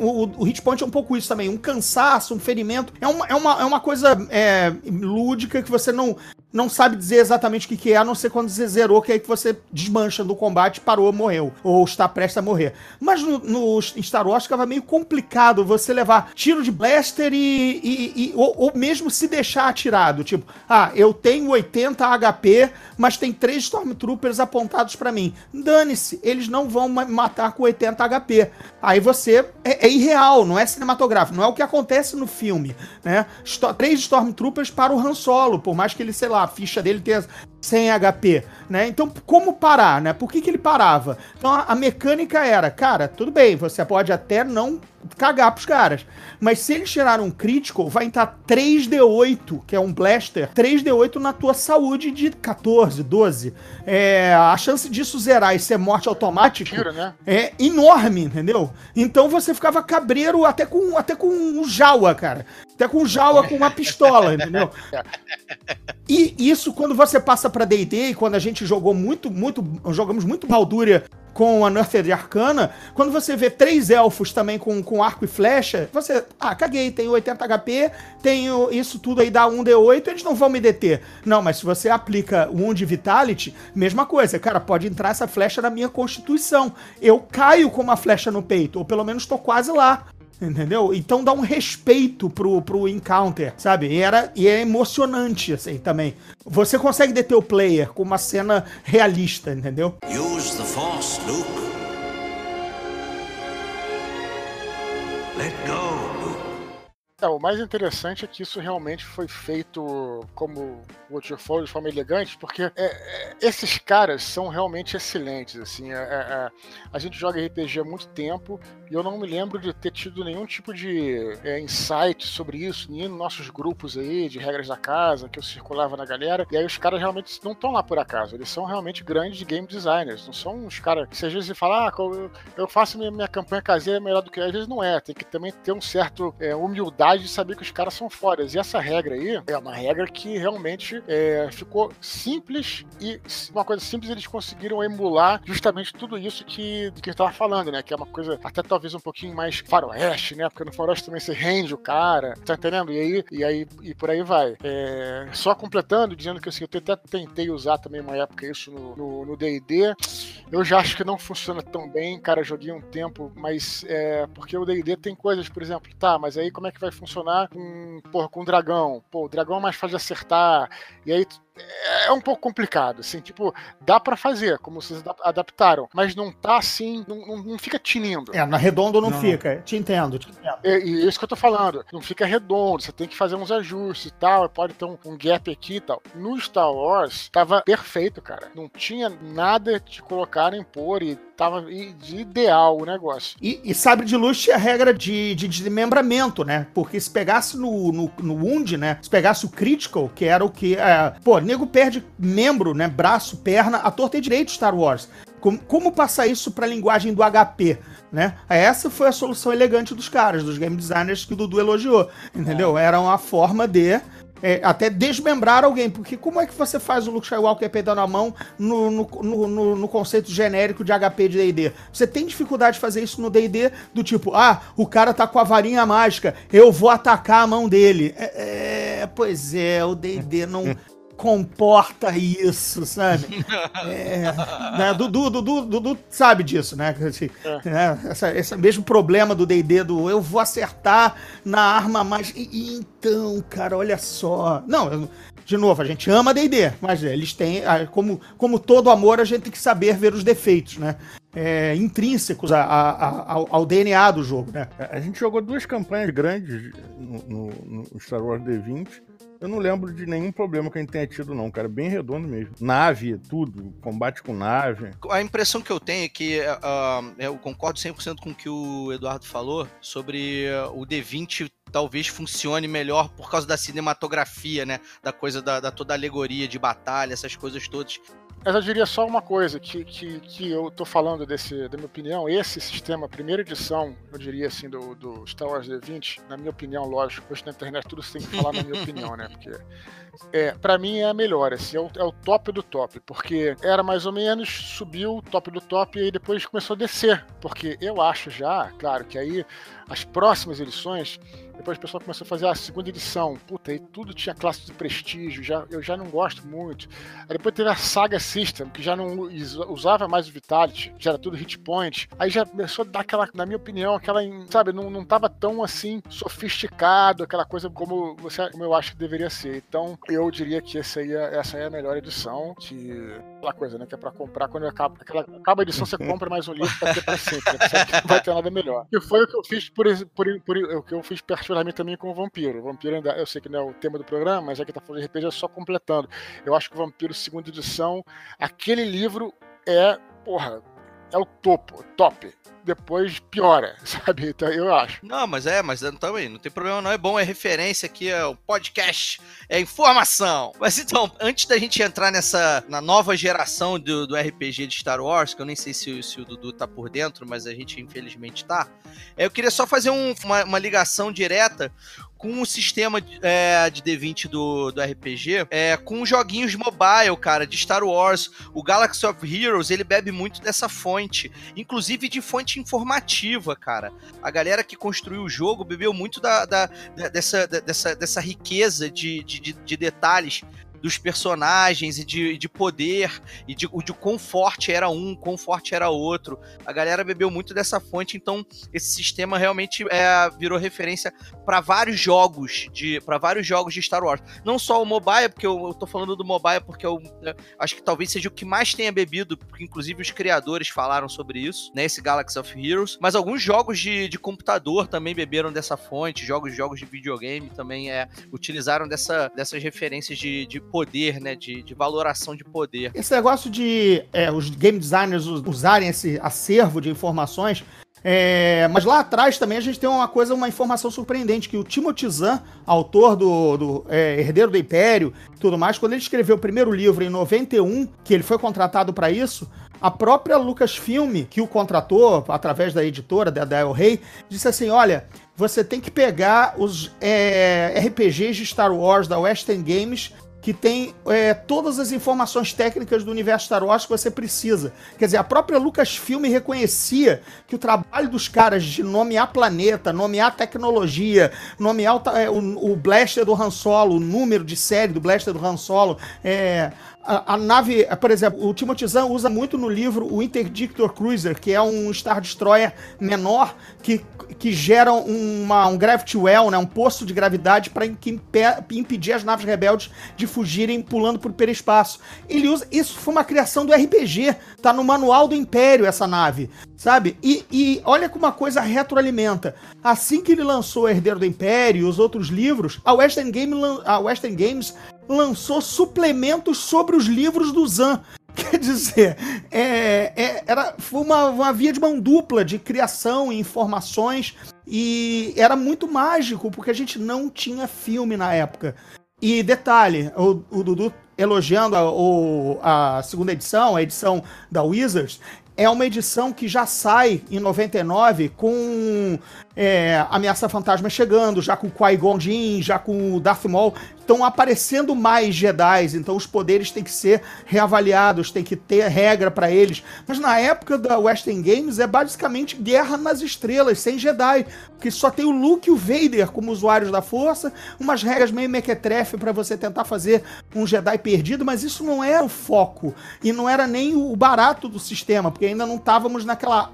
Speaker 3: o, o hit point é um pouco isso também. Um cansaço, um ferimento. É uma, é uma, é uma coisa é, lúdica que você não, não sabe dizer exatamente o que, que é, a não ser quando você zerou, que é aí que você desmancha do combate, parou, morreu. Ou está prestes a morrer. Mas no, no Star Wars ficava meio complicado você levar tiro de blaster e. e- e- ou, ou mesmo se deixar atirado. Tipo, ah, eu tenho 80 HP, mas tem três Stormtroopers apontados pra mim. Dane-se, eles não vão matar com 80 HP. Aí você. É, é irreal, não é cinematográfico, não é o que acontece no filme, né? Sto- três Stormtroopers para o Han Solo, por mais que ele, sei lá, a ficha dele tenha 100 HP, né? Então, como parar, né? Por que, que ele parava? Então, a, a mecânica era, cara, tudo bem, você pode até não cagar pros caras, mas se eles tiraram um crítico, vai entrar 3D8, que é um blaster, 3D8 na tua saúde de 14, 12. É, a chance disso zerar e ser morte automática
Speaker 5: né?
Speaker 3: é enorme, entendeu? Então você ficava cabreiro até com até com um Jawa, cara. Até com Jawa com uma pistola, entendeu? E isso quando você passa pra D&D e quando a gente jogou muito, muito, jogamos muito Baldúria com a Unearthed Arcana, quando você vê três elfos também com, com arco e flecha, você, ah, caguei, tenho 80 HP, tenho isso tudo aí dá 1d8, eles não vão me deter. Não, mas se você aplica o Wound Vitality, mesma coisa, cara, pode entrar essa flecha na minha constituição. Eu caio com uma flecha no peito, ou pelo menos tô quase lá. Entendeu? Então dá um respeito pro, pro encounter, sabe? E, era, e é emocionante, assim, também. Você consegue deter o player com uma cena realista, entendeu?
Speaker 9: Use the Force, Luke. Let go.
Speaker 5: É, o mais interessante é que isso realmente foi feito, como o Watcher falou, de forma elegante, porque é, é, esses caras são realmente excelentes. Assim, é, é, é, a gente joga RPG há muito tempo e eu não me lembro de ter tido nenhum tipo de é, insight sobre isso, nem nos nossos grupos aí, de regras da casa, que eu circulava na galera. E aí os caras realmente não estão lá por acaso, eles são realmente grandes game designers, não são uns caras que às vezes você fala, ah, eu, faço minha, minha campanha caseira melhor do que às vezes não é, tem que também ter um certo é, humildade de saber que os caras são fodas. E essa regra aí é uma regra que realmente é, ficou simples e uma coisa simples eles conseguiram emular justamente tudo isso que, que a gente tava falando, né? Que é uma coisa até talvez um pouquinho mais faroeste, né? Porque no faroeste também você rende o cara, tá entendendo? E aí, e aí e por aí vai. É, só completando, dizendo que assim, eu até tentei usar também uma época isso no D&D, eu já acho que não funciona tão bem, cara, joguei um tempo, mas é, porque o D&D tem coisas, por exemplo, tá, mas aí como é que vai funcionar com, porra, com dragão. Pô, o dragão é mais fácil de acertar. E aí é um pouco complicado, assim, tipo, dá para fazer, como vocês adaptaram, mas não tá assim, não, não, não fica tinindo.
Speaker 3: É, na redondo não, não, fica, te entendo, te entendo.
Speaker 5: É, e é isso que eu tô falando, não fica redondo, você tem que fazer uns ajustes e tal, pode ter um, um gap aqui e tal. No Star Wars, tava perfeito, cara, não tinha nada de colocar em pôr e tava de ideal o negócio.
Speaker 3: E, e Sabre de Luz tinha a regra de, de desmembramento, né? Porque se pegasse no, no, no Wound, né? Se pegasse o Critical, que era o que. É, pô, nego perde membro, né? Braço, perna, a torta é direito Star Wars. Como, como passar isso pra linguagem do HP? Né? Essa foi a solução elegante dos caras, dos game designers que o Dudu elogiou, entendeu? É. Era uma forma de é, até desmembrar alguém, porque como é que você faz o Luke Skywalker peidando a mão no, no, no, no conceito genérico de HP de D&D? Você tem dificuldade de fazer isso no D&D do tipo, ah, o cara tá com a varinha mágica, eu vou atacar a mão dele. É, é pois é, o D&D não comporta isso, sabe? É, né? Dudu, Dudu, Dudu sabe disso, né? Assim, é. né? Essa, esse mesmo problema do D&D do eu vou acertar na arma mais... E, e então, cara, olha só... Não, eu, de novo, a gente ama D&D, mas eles têm, como, como todo amor, a gente tem que saber ver os defeitos, né? É, intrínsecos a, a, a, ao, ao, DNA do jogo, né?
Speaker 4: A gente jogou duas campanhas grandes no, no, no Star Wars D20 eu não lembro de nenhum problema que a gente tenha tido, não, cara. Bem redondo mesmo. Nave, tudo. Combate com nave.
Speaker 2: A impressão que eu tenho é que uh, eu concordo 100% com o que o Eduardo falou sobre uh, o D20 talvez funcione melhor por causa da cinematografia, né? Da coisa da, da toda alegoria de batalha, essas coisas todas.
Speaker 5: Mas eu diria só uma coisa, que, que, que eu tô falando desse, da minha opinião, esse sistema, primeira edição, eu diria assim, do, do Star Wars D20, na minha opinião, lógico, hoje na internet tudo você tem que falar na minha opinião, né? Porque é, para mim é a melhor, assim, é o, é o, top do top, porque era mais ou menos, subiu top do top e aí depois começou a descer, porque eu acho já, claro, que aí as próximas edições depois o pessoal começou a fazer a segunda edição. Puta, aí tudo tinha classe de prestígio, já, eu já não gosto muito. Aí depois teve a Saga System, que já não usava mais o Vitality, já era tudo hit point. Aí já começou a dar aquela, na minha opinião, aquela, sabe, não, não tava tão assim sofisticado, aquela coisa como, você, como eu acho que deveria ser. Então eu diria que essa aí, é, essa aí é a melhor edição. De, aquela coisa, né, que é pra comprar quando acaba, aquela, acaba a edição, você compra mais um livro pra ter pra sempre, né, não vai ter nada melhor. E foi o que eu fiz por, por, por, o que eu fiz particularmente também com o Vampiro. O Vampiro ainda, eu sei que não é o tema do programa, mas já que tá falando de RPG, é só completando. Eu acho que o Vampiro, segunda edição, aquele livro é, porra, é o topo, top depois piora, sabe? Então, eu acho.
Speaker 2: Não, mas é, mas também, não tem problema, não é bom, é referência aqui, é o podcast, é informação. Mas então, antes da gente entrar nessa, na nova geração do, do RPG de Star Wars, que eu nem sei se, se o Dudu tá por dentro, mas a gente infelizmente tá, eu queria só fazer um, uma, uma ligação direta com o sistema é, de D20 do, do RPG, é, com joguinhos mobile, cara, de Star Wars. O Galaxy of Heroes, ele bebe muito dessa fonte, inclusive de fonte informativa, cara. A galera que construiu o jogo bebeu muito da, da, da dessa, dessa, dessa riqueza de, de, de detalhes dos personagens e de, de poder e de, de quão forte era um, quão forte era outro. A galera bebeu muito dessa fonte, então esse sistema realmente é, virou referência para vários jogos de para vários jogos de Star Wars. Não só o mobile, porque eu, eu tô falando do mobile porque eu, né, acho que talvez seja o que mais tenha bebido, porque inclusive os criadores falaram sobre isso, né, esse Galaxy of Heroes, mas alguns jogos de, de computador também beberam dessa fonte, jogos jogos de videogame também é utilizaram dessa, dessas referências de, de poder, né? De, de valoração de poder.
Speaker 3: Esse negócio de é, os game designers usarem esse acervo de informações é, mas lá atrás também a gente tem uma coisa, uma informação surpreendente, que o Timothy Zahn, autor do, do é, Herdeiro do Império tudo mais, quando ele escreveu o primeiro livro em 91, que ele foi contratado para isso, a própria Lucasfilm, que o contratou através da editora, da, da El Rey, disse assim, olha, você tem que pegar os é, RPGs de Star Wars da Western Games que tem é, todas as informações técnicas do universo Star Wars que você precisa. Quer dizer, a própria Lucasfilm reconhecia que o trabalho dos caras de nomear planeta, nomear tecnologia, nomear o, é, o, o blaster do Han Solo, o número de série do blaster do Han Solo, é, a, a, nave, por exemplo, o Timothy Zahn usa muito no livro o Interdictor Cruiser, que é um Star Destroyer menor que, que gera uma, um gravity well, né, um poço de gravidade para impedir as naves rebeldes de fugirem pulando por hiperespaço. Ele usa isso foi uma criação do RPG, tá no manual do Império essa nave, sabe? E, e olha como uma coisa retroalimenta. Assim que ele lançou Herdeiro do Império e os outros livros, a Western, Game, a Western Games lançou suplementos sobre os livros do Zan. Quer dizer, é, é, era, foi uma, uma via de mão dupla de criação e informações e era muito mágico, porque a gente não tinha filme na época. E detalhe, o, o Dudu elogiando a, o, a segunda edição, a edição da Wizards, é uma edição que já sai em 99 com é, Ameaça Fantasma chegando, já com Qui-Gon Jinn, já com Darth Maul estão aparecendo mais Jedi, então os poderes têm que ser reavaliados, tem que ter regra para eles. Mas na época da Western Games é basicamente guerra nas estrelas, sem Jedi, porque só tem o Luke e o Vader como usuários da força, umas regras meio mequetrefe para você tentar fazer um Jedi perdido, mas isso não era o foco e não era nem o barato do sistema, porque ainda não estávamos naquela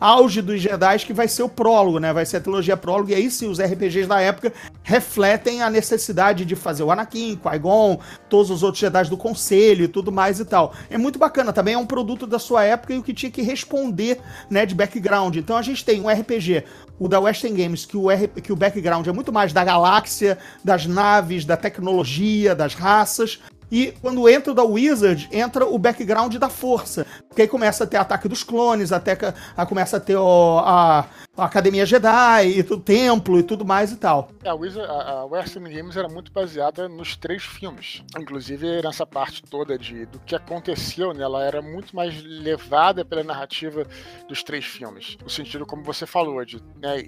Speaker 3: auge dos Jedi que vai ser o prólogo, né? Vai ser a trilogia prólogo e aí sim os RPGs da época refletem a necessidade de fazer o Anakin, Qui-Gon, todos os outros Jedi do Conselho e tudo mais e tal. É muito bacana, também é um produto da sua época e o que tinha que responder, né, de background. Então a gente tem um RPG, o da Western Games, que o, R, que o background é muito mais da galáxia, das naves, da tecnologia, das raças, e quando entra o da Wizard, entra o background da força. Porque aí começa a ter ataque dos clones, até a, começa a ter a, a Academia Jedi, e o templo e tudo mais e tal.
Speaker 5: É, a, Western Games era muito baseada nos três filmes. Inclusive, nessa parte toda de, do que aconteceu, né, ela era muito mais levada pela narrativa dos três filmes. No sentido, como você falou, de, né,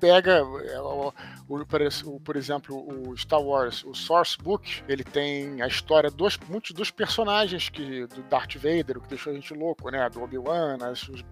Speaker 5: pega, é, o, o, por exemplo, o Star Wars, o Source Book, ele tem a história dos, muitos dos personagens que do Darth Vader, o que deixou a gente louco, né? Do Obi-Wan,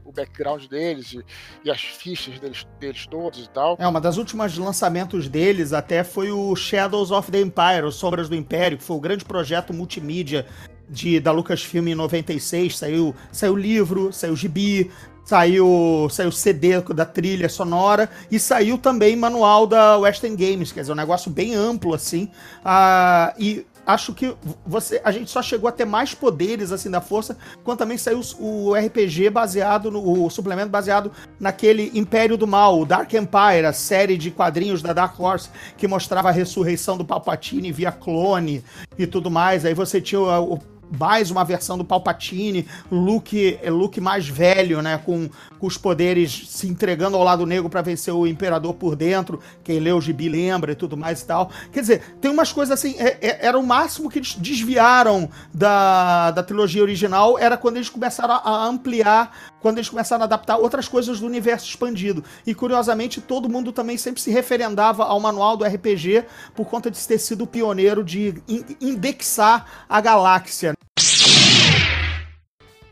Speaker 5: o background deles e, e, as fichas deles, deles todos e tal.
Speaker 3: É, uma das últimas lançamentos deles até foi o Shadows of the Empire, Sombras do Império, que foi o grande projeto multimídia de, da Lucasfilm em 96. Saiu, saiu livro, saiu gibi, saiu saiu CD da trilha sonora e saiu também manual da Western Games, quer dizer, um negócio bem amplo assim. Uh, e acho que você, a gente só chegou a ter mais poderes assim da força quando também saiu o RPG baseado no o suplemento baseado naquele Império do Mal, o Dark Empire, a série de quadrinhos da Dark Horse que mostrava a ressurreição do Palpatine via clone e tudo mais. Aí você tinha o, o mais uma versão do Palpatine, Luke, Luke mais velho, né, com, com os poderes se entregando ao lado negro para vencer o Imperador por dentro, quem lê o gibi lembra e tudo mais e tal. Quer dizer, tem umas coisas assim, é, é, era o máximo que eles desviaram da, da trilogia original, era quando eles começaram a ampliar, quando eles começaram a adaptar outras coisas do universo expandido. E curiosamente, todo mundo também sempre se referendava ao manual do RPG por conta de ter sido pioneiro de indexar a galáxia.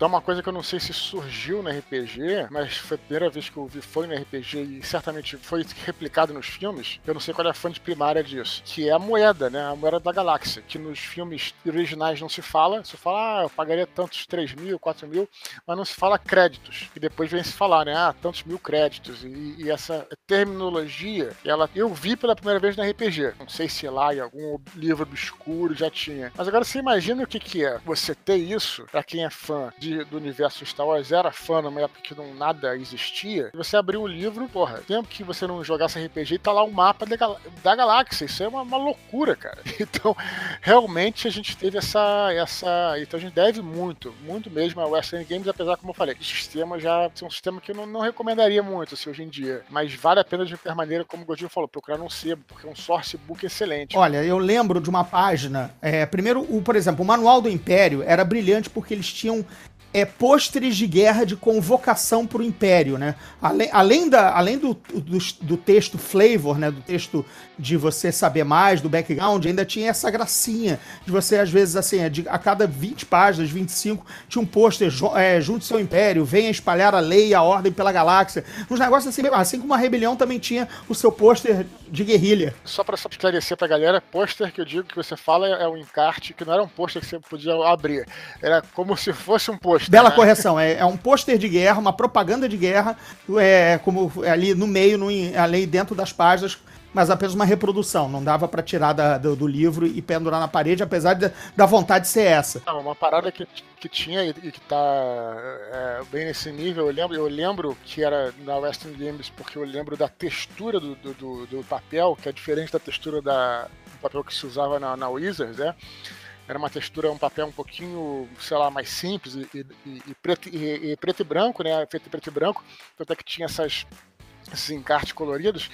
Speaker 5: Então, uma coisa que eu não sei se surgiu no RPG, mas foi a primeira vez que eu vi foi no RPG e certamente foi replicado nos filmes. Eu não sei qual é a fonte primária disso, que é a moeda, né? A moeda da galáxia, que nos filmes originais não se fala. Se fala, ah, eu pagaria tantos 3 mil, 4 mil, mas não se fala créditos. E depois vem se falar, né? Ah, tantos mil créditos. E, e essa terminologia, ela eu vi pela primeira vez no RPG. Não sei se lá em algum livro obscuro já tinha. Mas agora você imagina o que, que é você ter isso, para quem é fã de do universo Star Wars era fã numa época que não, nada existia, você abriu o livro, porra, tempo que você não jogasse RPG e tá lá um mapa da, da galáxia. Isso é uma, uma, loucura, cara. Então, realmente a gente teve essa. essa então a gente deve muito, muito mesmo a Western Games, apesar, como eu falei, o sistema já é um sistema que eu não, não recomendaria muito assim, hoje em dia. Mas vale a pena de qualquer maneira, como o Godinho falou, procurar um sebo, porque é um source book excelente.
Speaker 3: Olha, eu lembro de uma página. É, primeiro, o, por exemplo, o Manual do Império era brilhante porque eles tinham é, pôsteres de guerra de convocação para o Império, né? Além, além, da, além do, do, do, texto flavor, né? Do texto de você saber mais, do background, ainda tinha essa gracinha de você, às vezes, assim, é a cada 20 páginas, 25, tinha um pôster, é, junte seu Império, venha espalhar a lei e a ordem pela galáxia. Uns negócios assim, assim como a Rebelião também tinha o seu pôster de guerrilha.
Speaker 5: Só para esclarecer pra galera, pôster que eu digo que você fala é um encarte que não era um pôster que você podia abrir. Era como se fosse um pôster.
Speaker 3: Bela né? correção, é, é, um pôster de guerra, uma propaganda de guerra, é, como ali no meio, no, ali dentro das páginas, mas apenas uma reprodução. Não dava para tirar da, do, do, livro e pendurar na parede, apesar de, da vontade de ser essa.
Speaker 5: Não, uma parada que, que tinha e que tá é, bem nesse nível, eu lembro, eu lembro que era na Western Games, porque eu lembro da textura do, do, do papel, que é diferente da textura da, do papel que se usava na, na Wizards, né? Era uma textura, um papel um pouquinho, sei lá, mais simples e, e, e, preto, e, preto e branco, né? Feito preto e branco. Tanto é que tinha essas esses encartes coloridos,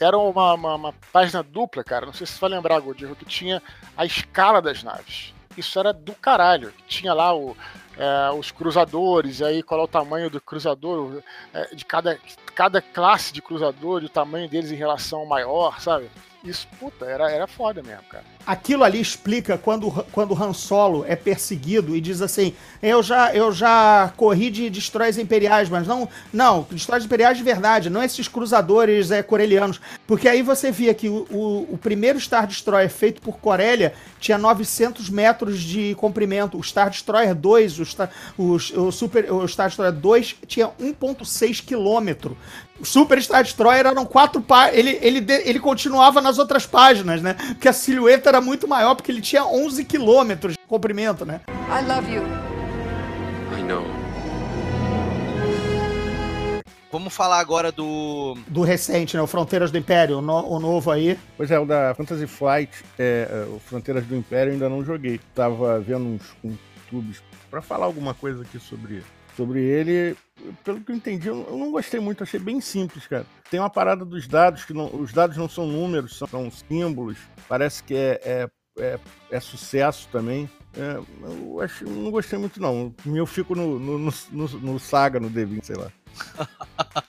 Speaker 5: era uma, uma, uma, página dupla, cara. Não sei se você vai lembrar, Godirro, que tinha a escala das naves. Isso era do caralho. Tinha lá o, é, os cruzadores, e aí qual é o tamanho do cruzador, é, de cada, cada classe de cruzador, e o tamanho deles em relação ao maior, sabe? Isso, puta, era, era foda mesmo, cara.
Speaker 3: Aquilo ali explica quando, quando Han Solo é perseguido e diz assim: Eu já, eu já corri de destroyers imperiais, mas não. Não, destroyers imperiais de verdade, não esses cruzadores é, corelianos. Porque aí você via que o, o, o primeiro Star Destroyer feito por Corelia tinha 900 metros de comprimento. O Star Destroyer 2, o Star, o, o Super, o Star Destroyer 2 tinha 1,6 quilômetro. O Super Star Destroyer eram quatro páginas. Ele, ele, ele continuava nas outras páginas, né? Porque a silhueta era muito maior, porque ele tinha 11 quilômetros de comprimento, né? I love you.
Speaker 2: I know. Vamos falar agora do.
Speaker 3: Do recente, né? O Fronteiras do Império, o, no, o novo aí.
Speaker 4: Pois é, o da Fantasy Flight, é, é, o Fronteiras do Império, eu ainda não joguei. Tava vendo uns, uns tubos para falar alguma coisa aqui sobre sobre ele. Pelo que eu entendi, eu não gostei muito, achei bem simples, cara. Tem uma parada dos dados, que não, os dados não são números, são, são símbolos. Parece que é, é, é, é sucesso também. É, eu acho, não gostei muito, não. Eu fico no, no, no, no Saga, no D20, sei lá.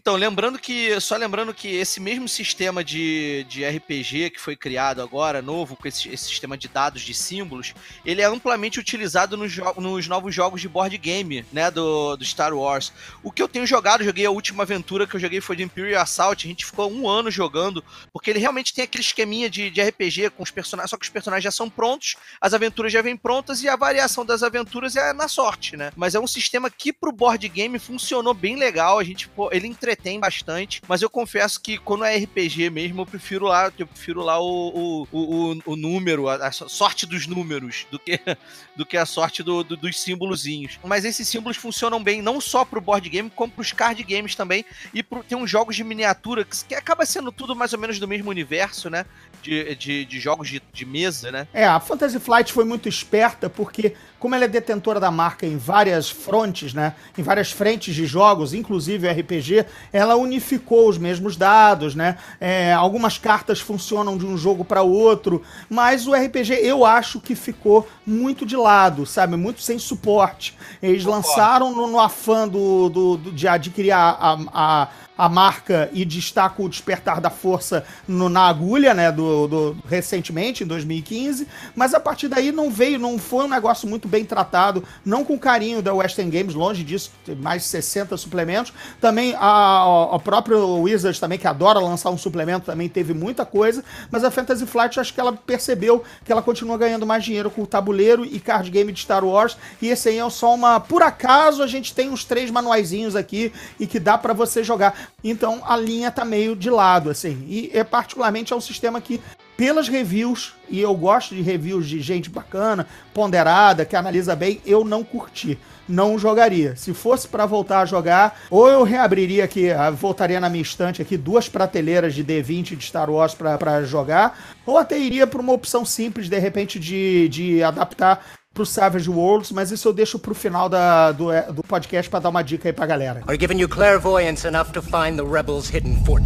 Speaker 2: Então, lembrando que, só lembrando que esse mesmo sistema de, de RPG que foi criado agora, novo, com esse, esse sistema de dados de símbolos, ele é amplamente utilizado nos, nos novos jogos de board game, né, do, do Star Wars. O que eu tenho jogado, joguei a última aventura que eu joguei foi de Imperial Assault, a gente ficou um ano jogando, porque ele realmente tem aquele esqueminha de, de RPG com os personagens, só que os personagens já são prontos, as aventuras já vêm prontas e a variação das aventuras é na sorte, né? Mas é um sistema que pro board game funcionou bem legal, a gente, pô, ele entretém entretém bastante, mas eu confesso que quando é RPG mesmo, eu prefiro lá, eu prefiro lá o, o, o, o número, a, a, sorte dos números, do que, do que a sorte do, do, dos símbolozinhos. Mas esses símbolos funcionam bem, não só pro board game, como pros card games também, e pro, tem uns jogos de miniatura que, que acaba sendo tudo mais ou menos do mesmo universo, né? De, de, de jogos de, de mesa, né?
Speaker 3: É, a Fantasy Flight foi muito esperta porque como ela é detentora da marca em várias frontes, né, em várias frentes de jogos, inclusive RPG, ela unificou os mesmos dados, né? É, algumas cartas funcionam de um jogo para outro, mas o RPG eu acho que ficou muito de lado, sabe? Muito sem suporte. Eles lançaram no, no afã do, do, do, de adquirir a, a, a a marca e destaca o Despertar da Força no, na agulha, né, do, do, recentemente, em 2015, mas a partir daí não veio, não foi um negócio muito bem tratado, não com carinho da Western Games, longe disso, tem mais de 60 suplementos. Também a, a, própria Wizards também, que adora lançar um suplemento, também teve muita coisa, mas a Fantasy Flight, acho que ela percebeu que ela continua ganhando mais dinheiro com o tabuleiro e card game de Star Wars, e esse aí é só uma, por acaso a gente tem uns três manuaizinhos aqui e que dá para você jogar. Então a linha tá meio de lado, assim. E é particularmente é um sistema que, pelas reviews, e eu gosto de reviews de gente bacana, ponderada, que analisa bem, eu não curti. Não jogaria. Se fosse para voltar a jogar, ou eu reabriria aqui, ah, voltaria na minha estante aqui, duas prateleiras de D20 de Star Wars para jogar, ou até iria para uma opção simples, de repente, de, de adaptar pro Savage Worlds, mas isso eu deixo pro final da, do, é, do podcast para dar uma dica aí pra galera. Are giving you clairvoyance enough to find the rebels' hidden fort?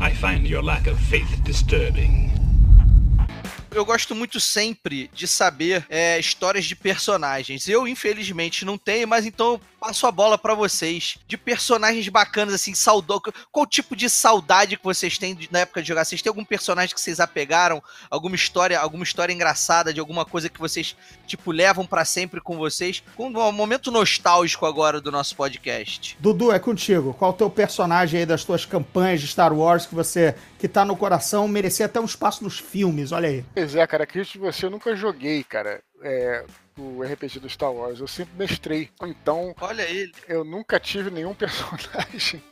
Speaker 1: I find your lack of faith disturbing.
Speaker 2: Eu gosto muito sempre de saber é, histórias de personagens. Eu, infelizmente, não tenho, mas então eu passo a bola pra vocês de personagens bacanas, assim, saudoso. Qual tipo de saudade que vocês têm na época de jogar? Vocês têm algum personagem que vocês apegaram? Alguma história, alguma história engraçada de alguma coisa que vocês, tipo, levam pra sempre com vocês? Com um momento nostálgico agora do nosso podcast.
Speaker 3: Dudu, é contigo. Qual o teu personagem aí das tuas campanhas de Star Wars que você que tá no coração merecia até um espaço nos filmes? Olha aí.
Speaker 5: Pois é, cara, acredito que você eu nunca joguei, cara. É, o RPG do Star Wars, eu sempre mestrei. Então,
Speaker 2: Olha ele.
Speaker 5: eu nunca tive nenhum personagem.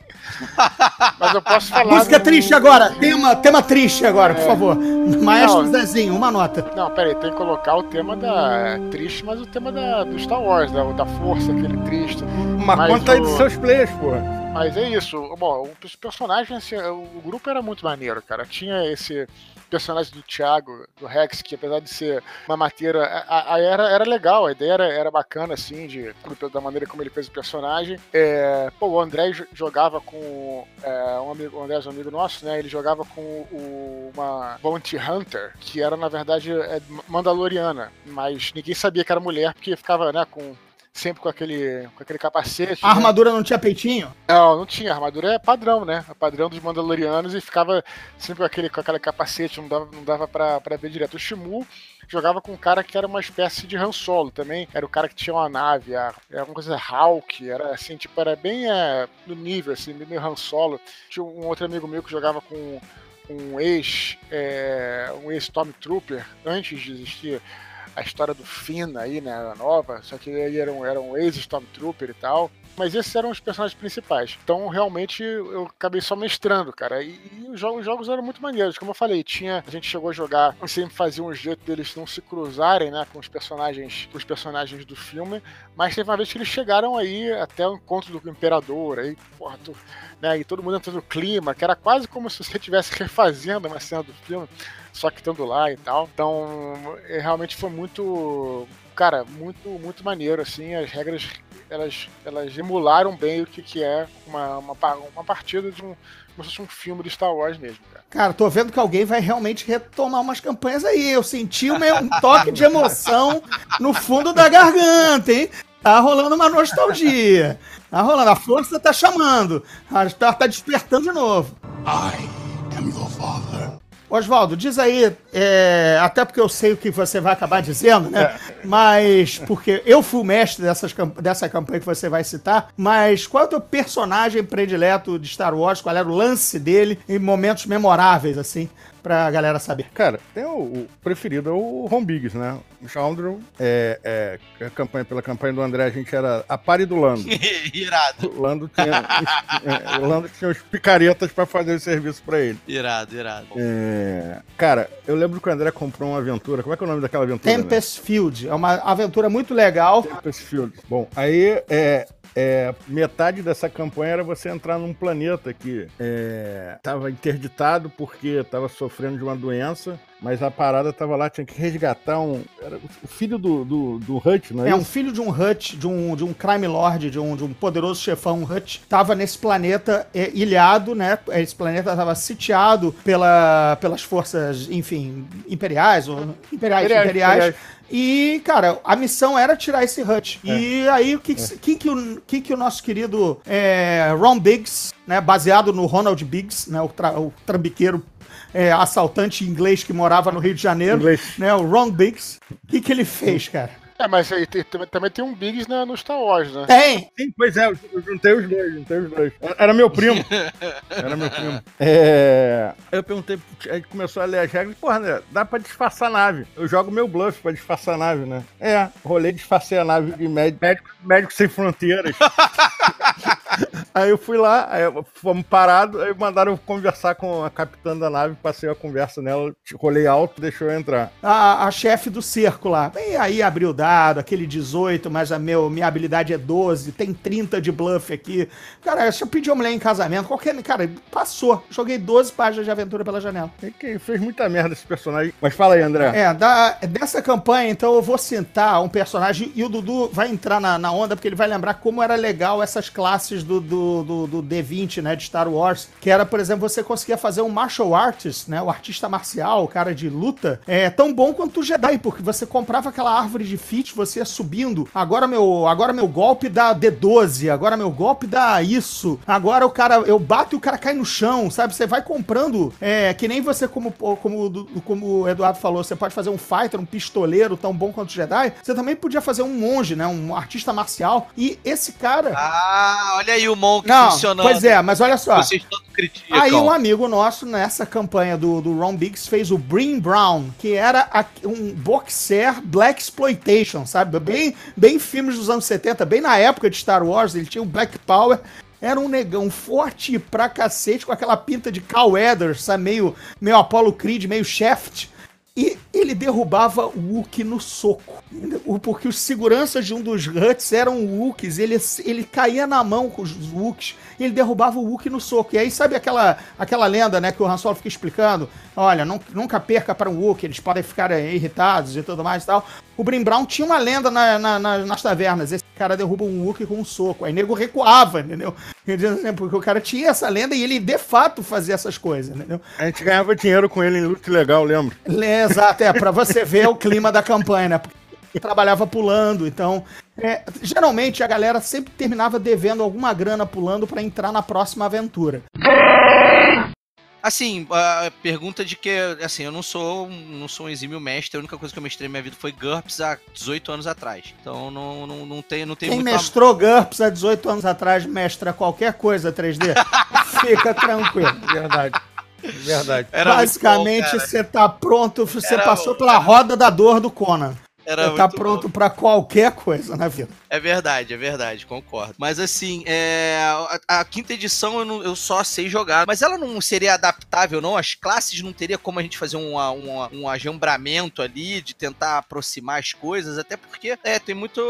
Speaker 5: Mas eu posso falar.
Speaker 3: Música
Speaker 5: no-
Speaker 3: triste agora. Tema, tema triste agora, por favor. Maestro
Speaker 5: Não.
Speaker 3: Zezinho, uma nota.
Speaker 5: Não, peraí, tem que colocar o tema da. Triste, mas o tema da, do Star Wars, da, da força, aquele triste.
Speaker 4: Mas,
Speaker 5: Mas
Speaker 4: conta aí
Speaker 5: o-
Speaker 4: dos seus players, porra.
Speaker 5: Mas é isso. Bom, os personagens, assim, o grupo era muito maneiro, cara. Tinha esse personagem do Thiago, do Rex, que apesar de ser uma mateira, a, a- era, era legal, a ideia era, era bacana, assim, de, da maneira como ele fez o personagem. É, pô, o André jo- jogava com é, um amigo, o André é um amigo nosso, né? Ele jogava com o- uma Bounty Hunter, que era, na verdade, é, Mandaloriana, mas ninguém sabia que era mulher, porque ficava, né, com sempre com aquele, com aquele capacete.
Speaker 3: A
Speaker 5: né?
Speaker 3: armadura não tinha peitinho?
Speaker 5: Não, não tinha. A armadura é padrão, né? É padrão dos Mandalorianos e ficava sempre com aquele, com aquele capacete, não dava, não dava pra, pra ver direto. O Shimu jogava com um cara que era uma espécie de Han Solo também. Era o cara que tinha uma nave, era uma coisa Hawk, era assim, tipo, era bem é, no nível, assim, meio Han Solo. Tinha um outro amigo meu que jogava com um ex, é, um ex-Stormtrooper, antes de existir a história do Finn aí, né, nova, só que aí era um, era um ex-Stormtrooper e tal. Mas esses eram os personagens principais. Então, realmente, eu acabei só mestrando, cara. E, e os, jogos, os jogos eram muito maneiros. Como eu falei, tinha. A gente chegou a jogar sempre fazia um jeito deles não se cruzarem, né? Com os personagens, com os personagens do filme. Mas teve uma vez que eles chegaram aí até o encontro do Imperador. Aí, porra, tu, né? E todo mundo entrando no clima, que era quase como se você estivesse refazendo uma cena do filme, só que estando lá e tal. Então, é, realmente foi muito. Cara, muito, muito maneiro, assim, as regras elas, elas emularam bem o que, que é uma, uma, uma partida de um. Como se fosse um filme de Star Wars mesmo, cara.
Speaker 3: Cara, tô vendo que alguém vai realmente retomar umas campanhas aí. Eu senti um, um toque de emoção no fundo da garganta, hein? Tá rolando uma nostalgia. Tá rolando. A força tá chamando. A Star tá despertando de novo.
Speaker 1: I am your father.
Speaker 3: Oswaldo, diz aí, é, até porque eu sei o que você vai acabar dizendo, né? Mas, porque eu fui o mestre dessas, dessa campanha que você vai citar, mas qual é o teu personagem predileto de Star Wars? Qual era o lance dele em momentos memoráveis, assim, pra galera saber?
Speaker 4: Cara, tem o, o preferido é o Ron Biggs, né? O Scoundrel, é, é, a campanha, pela campanha do André, a gente era a pare do Lando.
Speaker 2: irado,
Speaker 4: O Lando tinha, é, o Lando tinha os picaretas pra fazer o serviço pra ele.
Speaker 2: irado, irado.
Speaker 4: É, cara, eu lembro que o André comprou uma aventura. Como é que é o nome daquela aventura? né?
Speaker 3: Tempest Field. É uma aventura muito legal.
Speaker 4: Tempest Field. Bom, aí é, é, metade dessa campanha era você entrar num planeta que é, tava interditado porque tava sofrendo de uma doença, mas a parada tava lá, tinha que resgatar um. Era o filho do, do, do Hut, não é,
Speaker 3: É um
Speaker 4: isso?
Speaker 3: filho de um Hut, de um, de um crime lord, de um, de um poderoso chefão um Hut, tava nesse planeta é, ilhado, né? Esse planeta estava sitiado pela, pelas forças, enfim, imperiais, ou imperiais,
Speaker 4: Imperiais,
Speaker 3: imperiais.
Speaker 4: imperiais.
Speaker 3: E, cara, a missão era tirar esse Hut. E aí, o que, que, que, o, que, que o nosso querido é, Ron Biggs, né, baseado no Ronald Biggs, né, o, tra, o trambiqueiro é, assaltante inglês que morava no Rio de Janeiro,
Speaker 4: Inglês.
Speaker 3: né, o Ron Biggs, o que, que ele fez, cara?
Speaker 5: É, mas aí tem- também tem um Biggs na- no Star Wars, né?
Speaker 3: Tem,
Speaker 4: Sim, pois é, eu juntei os dois, juntei os dois. Era meu primo. Era meu primo. É. Aí eu perguntei, aí começou a ler as regras, porra, né? Dá pra disfarçar a nave. Eu jogo meu bluff pra disfarçar a nave, né? É, rolei, disfarcei a nave de médico, médico, médico sem fronteiras. aí eu fui lá, aí fomos parados, aí mandaram conversar com a capitã da nave, passei a conversa nela, rolei alto, deixou eu entrar.
Speaker 3: a, a chefe do cerco lá. E aí abriu o dado, aquele 18, mas a meu, minha habilidade é 12, tem 30 de bluff aqui. Cara, se eu pedir uma mulher em casamento, qualquer. Cara, passou. Joguei 12 páginas de aventura pela janela.
Speaker 4: E que fez muita merda esse personagem. Mas fala aí, André.
Speaker 3: É, da, dessa campanha, então, eu vou citar um personagem e o Dudu vai entrar na, na onda porque ele vai lembrar como era legal essas classes do, do, do, do, do D20, né, de Star Wars, que era, por exemplo, você conseguia fazer um martial artist, né, o artista marcial, o cara de luta, é tão bom quanto o Jedi, porque você comprava aquela árvore de feat, você ia subindo, agora meu, agora meu golpe dá D12, agora meu golpe dá isso, agora o cara, eu bato e o cara cai no chão, sabe? Você vai comprando, é, que nem você, como, como, como o Eduardo falou, você pode fazer um fighter, um pistoleiro tão bom quanto o Jedi, você também podia fazer um monge, né, um artista marcial, e esse cara...
Speaker 2: Ah, olha aí o Monk
Speaker 3: Não,
Speaker 2: funcionando.
Speaker 3: pois é, mas olha só.
Speaker 2: Vocês criticam.
Speaker 3: Aí um amigo nosso, nessa campanha do, do Ron Biggs, fez o Brin Brown, que era a- um boxer Black Exploitation, sabe? Bem, bem filmes dos anos 70, bem na época de Star Wars, ele tinha o Black Power. Era um negão forte pra cacete, com aquela pinta de Cal Weathers, sabe? Meio, meio Apollo Creed, meio Shaft. E ele derrubava o Wookie no soco. Porque os seguranças de um dos Huts eram Wookiees. Ele, ele caía na mão com os Wookiees. E ele derrubava o Wookie no soco. E aí, sabe aquela, aquela lenda, né, que o Han Solo fica explicando? Olha, não- nunca perca para um Wookie, eles podem ficar eh, irritados e tudo mais e tal. O Brim Brown tinha uma lenda na- na- na- nas tavernas. Esse cara derruba um Wookie com um soco. Aí nego recuava, entendeu? Porque o cara tinha essa lenda e ele de fato fazia essas coisas, entendeu?
Speaker 4: A gente ganhava dinheiro com ele em luta legal, lembra?
Speaker 3: É, Exato, é, pra você ver o clima da campanha, né? Porque trabalhava pulando, então. é, geralmente a galera sempre terminava devendo alguma grana pulando pra entrar na próxima aventura.
Speaker 2: Assim, a pergunta de que, assim, eu não sou, um- não sou um exímio mestre, a única coisa que eu mestrei na minha vida foi GURPS há 18 anos atrás. Então não, não, não tenho, não tenho
Speaker 3: Quem mestrou GURPS há 18 anos atrás mestra qualquer coisa 3D, fica tranquilo.
Speaker 4: Verdade. Verdade.
Speaker 2: Era
Speaker 3: Basicamente, você tá pronto, você
Speaker 2: Era
Speaker 3: passou
Speaker 2: bom,
Speaker 3: pela roda da dor do Conan.
Speaker 2: Era
Speaker 3: Você tá pronto pra qualquer coisa na vida.
Speaker 2: É verdade, é verdade, concordo. Mas assim, é, a, a quinta edição eu, não- eu só sei jogar, mas ela não seria adaptável, não? As classes não teria como a gente fazer um, um, um ajombramento ali, de tentar aproximar as coisas, até porque é, tem muito.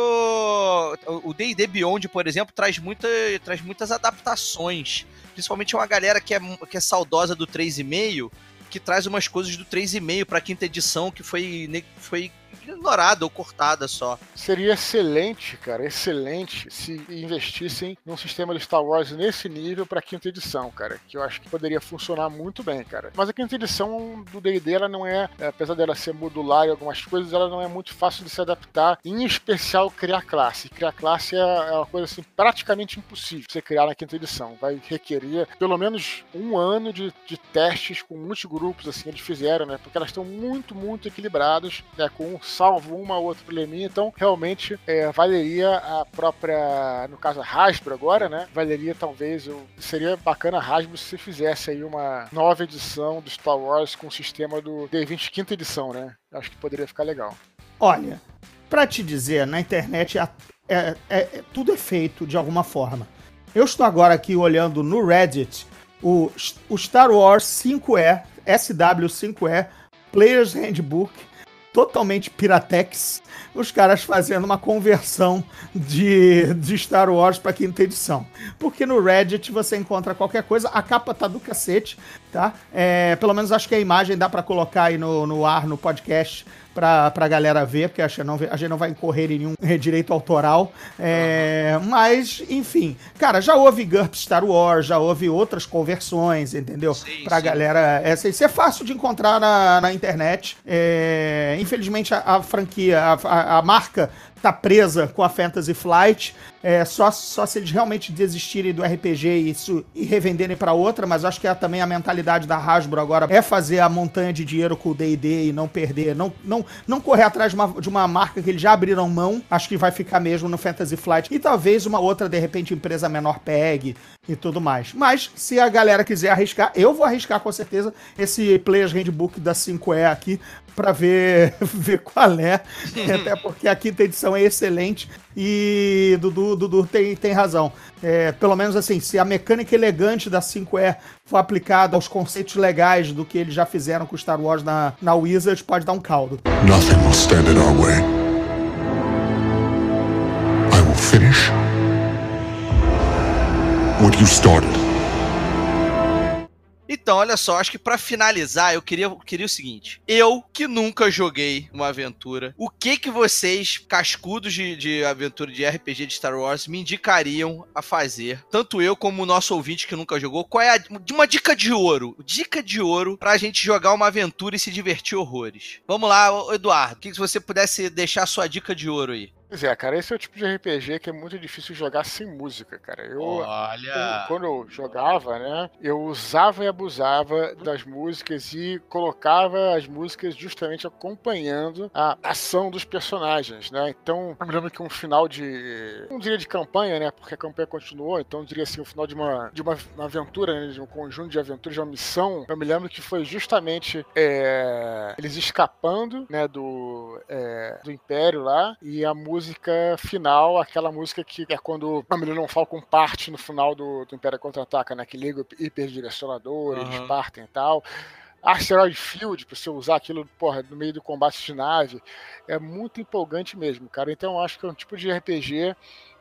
Speaker 2: O D&D Beyond, por exemplo, traz, muita, traz muitas adaptações. Principalmente uma galera que é, que é saudosa do 3,5, que traz umas coisas do 3,5 pra quinta edição que foi, foi ignorada ou cortada só.
Speaker 5: Seria excelente, cara, excelente se investissem num sistema de Star Wars nesse nível pra quinta edição, cara, que eu acho que poderia funcionar muito bem, cara. Mas a quinta edição do D&D ela não é, é, apesar dela ser modular em algumas coisas, ela não é muito fácil de se adaptar, em especial criar classe. Criar classe é, é uma coisa assim praticamente impossível você criar na quinta edição. Vai requerer pelo menos um ano de, de testes com muitos grupos assim eles fizeram, né? Porque elas estão muito, muito equilibradas, né? Com salvo uma ou outra probleminha, então realmente é, valeria a própria, no caso a Hasbro agora, né? Valeria talvez, eu, seria bacana a Hasbro se fizesse aí uma nova edição do Star Wars com o sistema do D20 quinta edição, né? Acho que poderia ficar legal.
Speaker 3: Olha, pra te dizer, na internet é, é- é- tudo é feito de alguma forma. Eu estou agora aqui olhando no Reddit o, o Star Wars 5E, SW5E, Player's Handbook, totalmente Piratex, os caras fazendo uma conversão de, de Star Wars para quinta edição. Porque no Reddit você encontra qualquer coisa, a capa tá do cacete, tá? É, pelo menos acho que a imagem dá para colocar aí no, no ar, no podcast, pra, pra galera ver, porque a gente não, a gente não vai incorrer em nenhum eh, direito autoral. É, Mas, enfim, cara, já houve GURPS Star Wars, já houve outras conversões, entendeu?
Speaker 2: Sim,
Speaker 3: pra
Speaker 2: sim.
Speaker 3: galera. É, isso é fácil de encontrar na, na internet. É, infelizmente, a, a franquia, a, a- a marca tá presa com a Fantasy Flight. É, só, só se eles realmente desistirem do RPG e, isso, e revenderem pra outra, mas acho que é também a mentalidade da Hasbro agora é fazer a montanha de dinheiro com o D&D e não perder, não, não, não correr atrás de uma, de uma marca que eles já abriram mão, acho que vai ficar mesmo no Fantasy Flight e talvez uma outra, de repente, empresa menor pegue e tudo mais. Mas, se a galera quiser arriscar, eu vou arriscar com certeza esse Players Handbook da 5E aqui pra ver, ver qual é, até porque a quinta edição é excelente e Dudu, Dudu tem, tem razão. É, pelo menos assim, se a mecânica elegante da 5E for aplicada aos conceitos legais do que eles já fizeram com Star Wars na, na Wizards, pode dar um caldo.
Speaker 1: Nothing will stand in our way. I will finish what you started.
Speaker 2: Então, olha só, acho que pra finalizar, eu queria, queria o seguinte. Eu, que nunca joguei uma aventura, o que que vocês, cascudos de, de aventura de RPG de Star Wars, me indicariam a fazer? Tanto eu como o nosso ouvinte que nunca jogou. Qual é a, uma dica de ouro? Dica de ouro pra gente jogar uma aventura e se divertir horrores. Vamos lá, Eduardo. O que que você pudesse deixar sua dica de ouro aí?
Speaker 5: Pois é, cara, esse é o tipo de RPG que é muito difícil jogar sem música, cara. Eu,
Speaker 2: Olha.
Speaker 5: eu- quando eu jogava, né, eu usava e abusava das músicas e colocava as músicas justamente acompanhando a ação dos personagens, né? Então, eu me lembro que um final de, não diria de campanha, né, porque a campanha continuou, então eu diria assim, o final de uma, de uma, uma aventura, né, de um conjunto de aventuras, de uma missão, eu me lembro que foi justamente é, eles escapando, né, do, é, do Império lá, e a música final, aquela música que é quando a Millennium Falcon parte no final do, do Império Contra-Ataca, né, que liga o hiperdirecionador, eles
Speaker 2: Aham.
Speaker 5: partem e tal. Asteroid Field, pra você usar aquilo, porra, no meio do combate de nave, é muito empolgante mesmo, cara. Então eu acho que é um tipo de RPG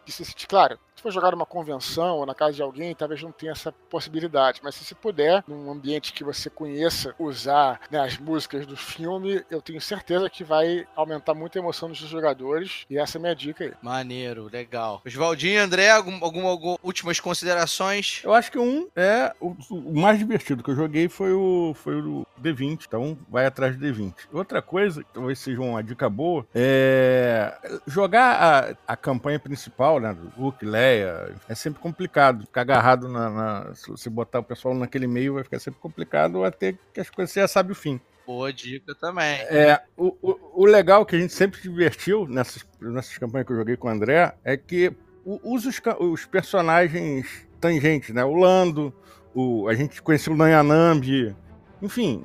Speaker 5: que se, se- claro, se for jogar numa convenção ou na casa de alguém, talvez não tenha essa possibilidade, mas se você puder, num ambiente que você conheça, usar né, as músicas do filme, eu tenho certeza que vai aumentar muito a emoção dos jogadores, e essa é a minha dica aí.
Speaker 2: Maneiro, legal. Oswaldinho, André, algum, algum, algum- últimas considerações?
Speaker 4: Eu acho que um é o, o mais divertido que eu joguei foi o, foi o D20, então vai atrás do D20. Outra coisa, que talvez seja uma dica boa, é jogar a, a campanha principal, né, do Luke, Leia, é sempre complicado. Ficar agarrado na, na- Se botar o pessoal naquele meio, vai ficar sempre complicado até que as coisas você já sabe o fim.
Speaker 2: Boa dica também.
Speaker 4: É, o, o, o legal que a gente sempre se divertiu nessas, nessas campanhas que eu joguei com o André é que usa os, os personagens tangentes, né? O Lando, o, a gente conheceu o Nanyanambi, enfim,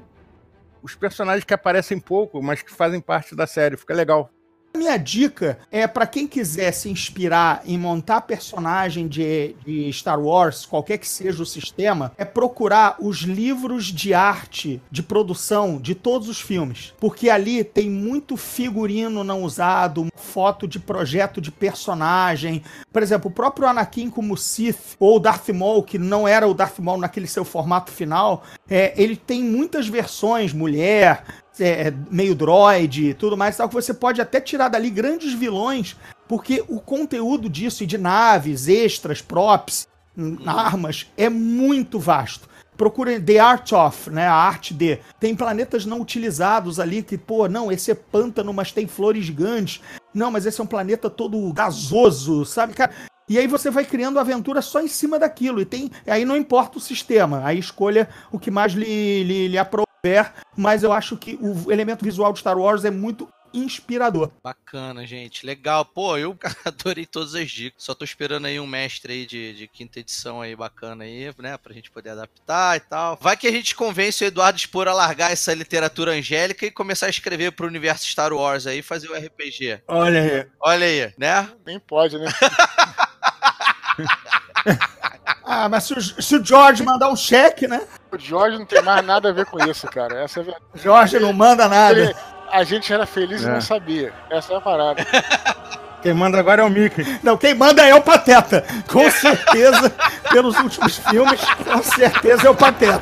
Speaker 4: os personagens que aparecem pouco, mas que fazem parte da série. Fica legal.
Speaker 3: Minha dica é pra quem quiser se inspirar em montar personagem de, de Star Wars, qualquer que seja o sistema, é procurar os livros de arte de produção de todos os filmes. Porque ali tem muito figurino não usado, foto de projeto de personagem. Por exemplo, o próprio Anakin como Sith, ou Darth Maul, que não era o Darth Maul naquele seu formato final, é, ele tem muitas versões, mulher, é, meio droid e tudo mais tal, que você pode até tirar dali grandes vilões, porque o conteúdo disso e de naves, extras, props, armas, é muito vasto. Procurem The Art of, né? A arte de. Tem planetas não utilizados ali que, pô, não, esse é pântano, mas tem flores gigantes. Não, mas esse é um planeta todo gasoso, sabe, cara? E aí você vai criando aventura só em cima daquilo. E tem. Aí não importa o sistema. Aí escolha o que mais lhe, lhe, lhe Mas eu acho que o elemento visual de Star Wars é muito inspirador.
Speaker 2: Bacana, gente. Legal. Pô, eu adorei todas as dicas. Só tô esperando aí um mestre aí de, de quinta edição aí bacana aí, né? Pra gente poder adaptar e tal. Vai que a gente convence o Eduardo Spor a largar essa literatura angélica e começar a escrever pro universo Star Wars aí e fazer o RPG.
Speaker 4: Olha aí.
Speaker 2: Olha aí, né?
Speaker 5: Nem pode, né?
Speaker 3: Ah, mas se o, se o George mandar um cheque, né?
Speaker 5: O Jorge não tem mais nada a ver com isso, cara. Essa é a verdade.
Speaker 3: George não manda nada.
Speaker 5: Ele- a gente era feliz e
Speaker 4: É.
Speaker 5: não sabia. Essa é a parada.
Speaker 4: Quem manda agora é o Mickey.
Speaker 3: Não, quem manda é o Pateta. Com certeza, pelos últimos filmes, com certeza é o Pateta.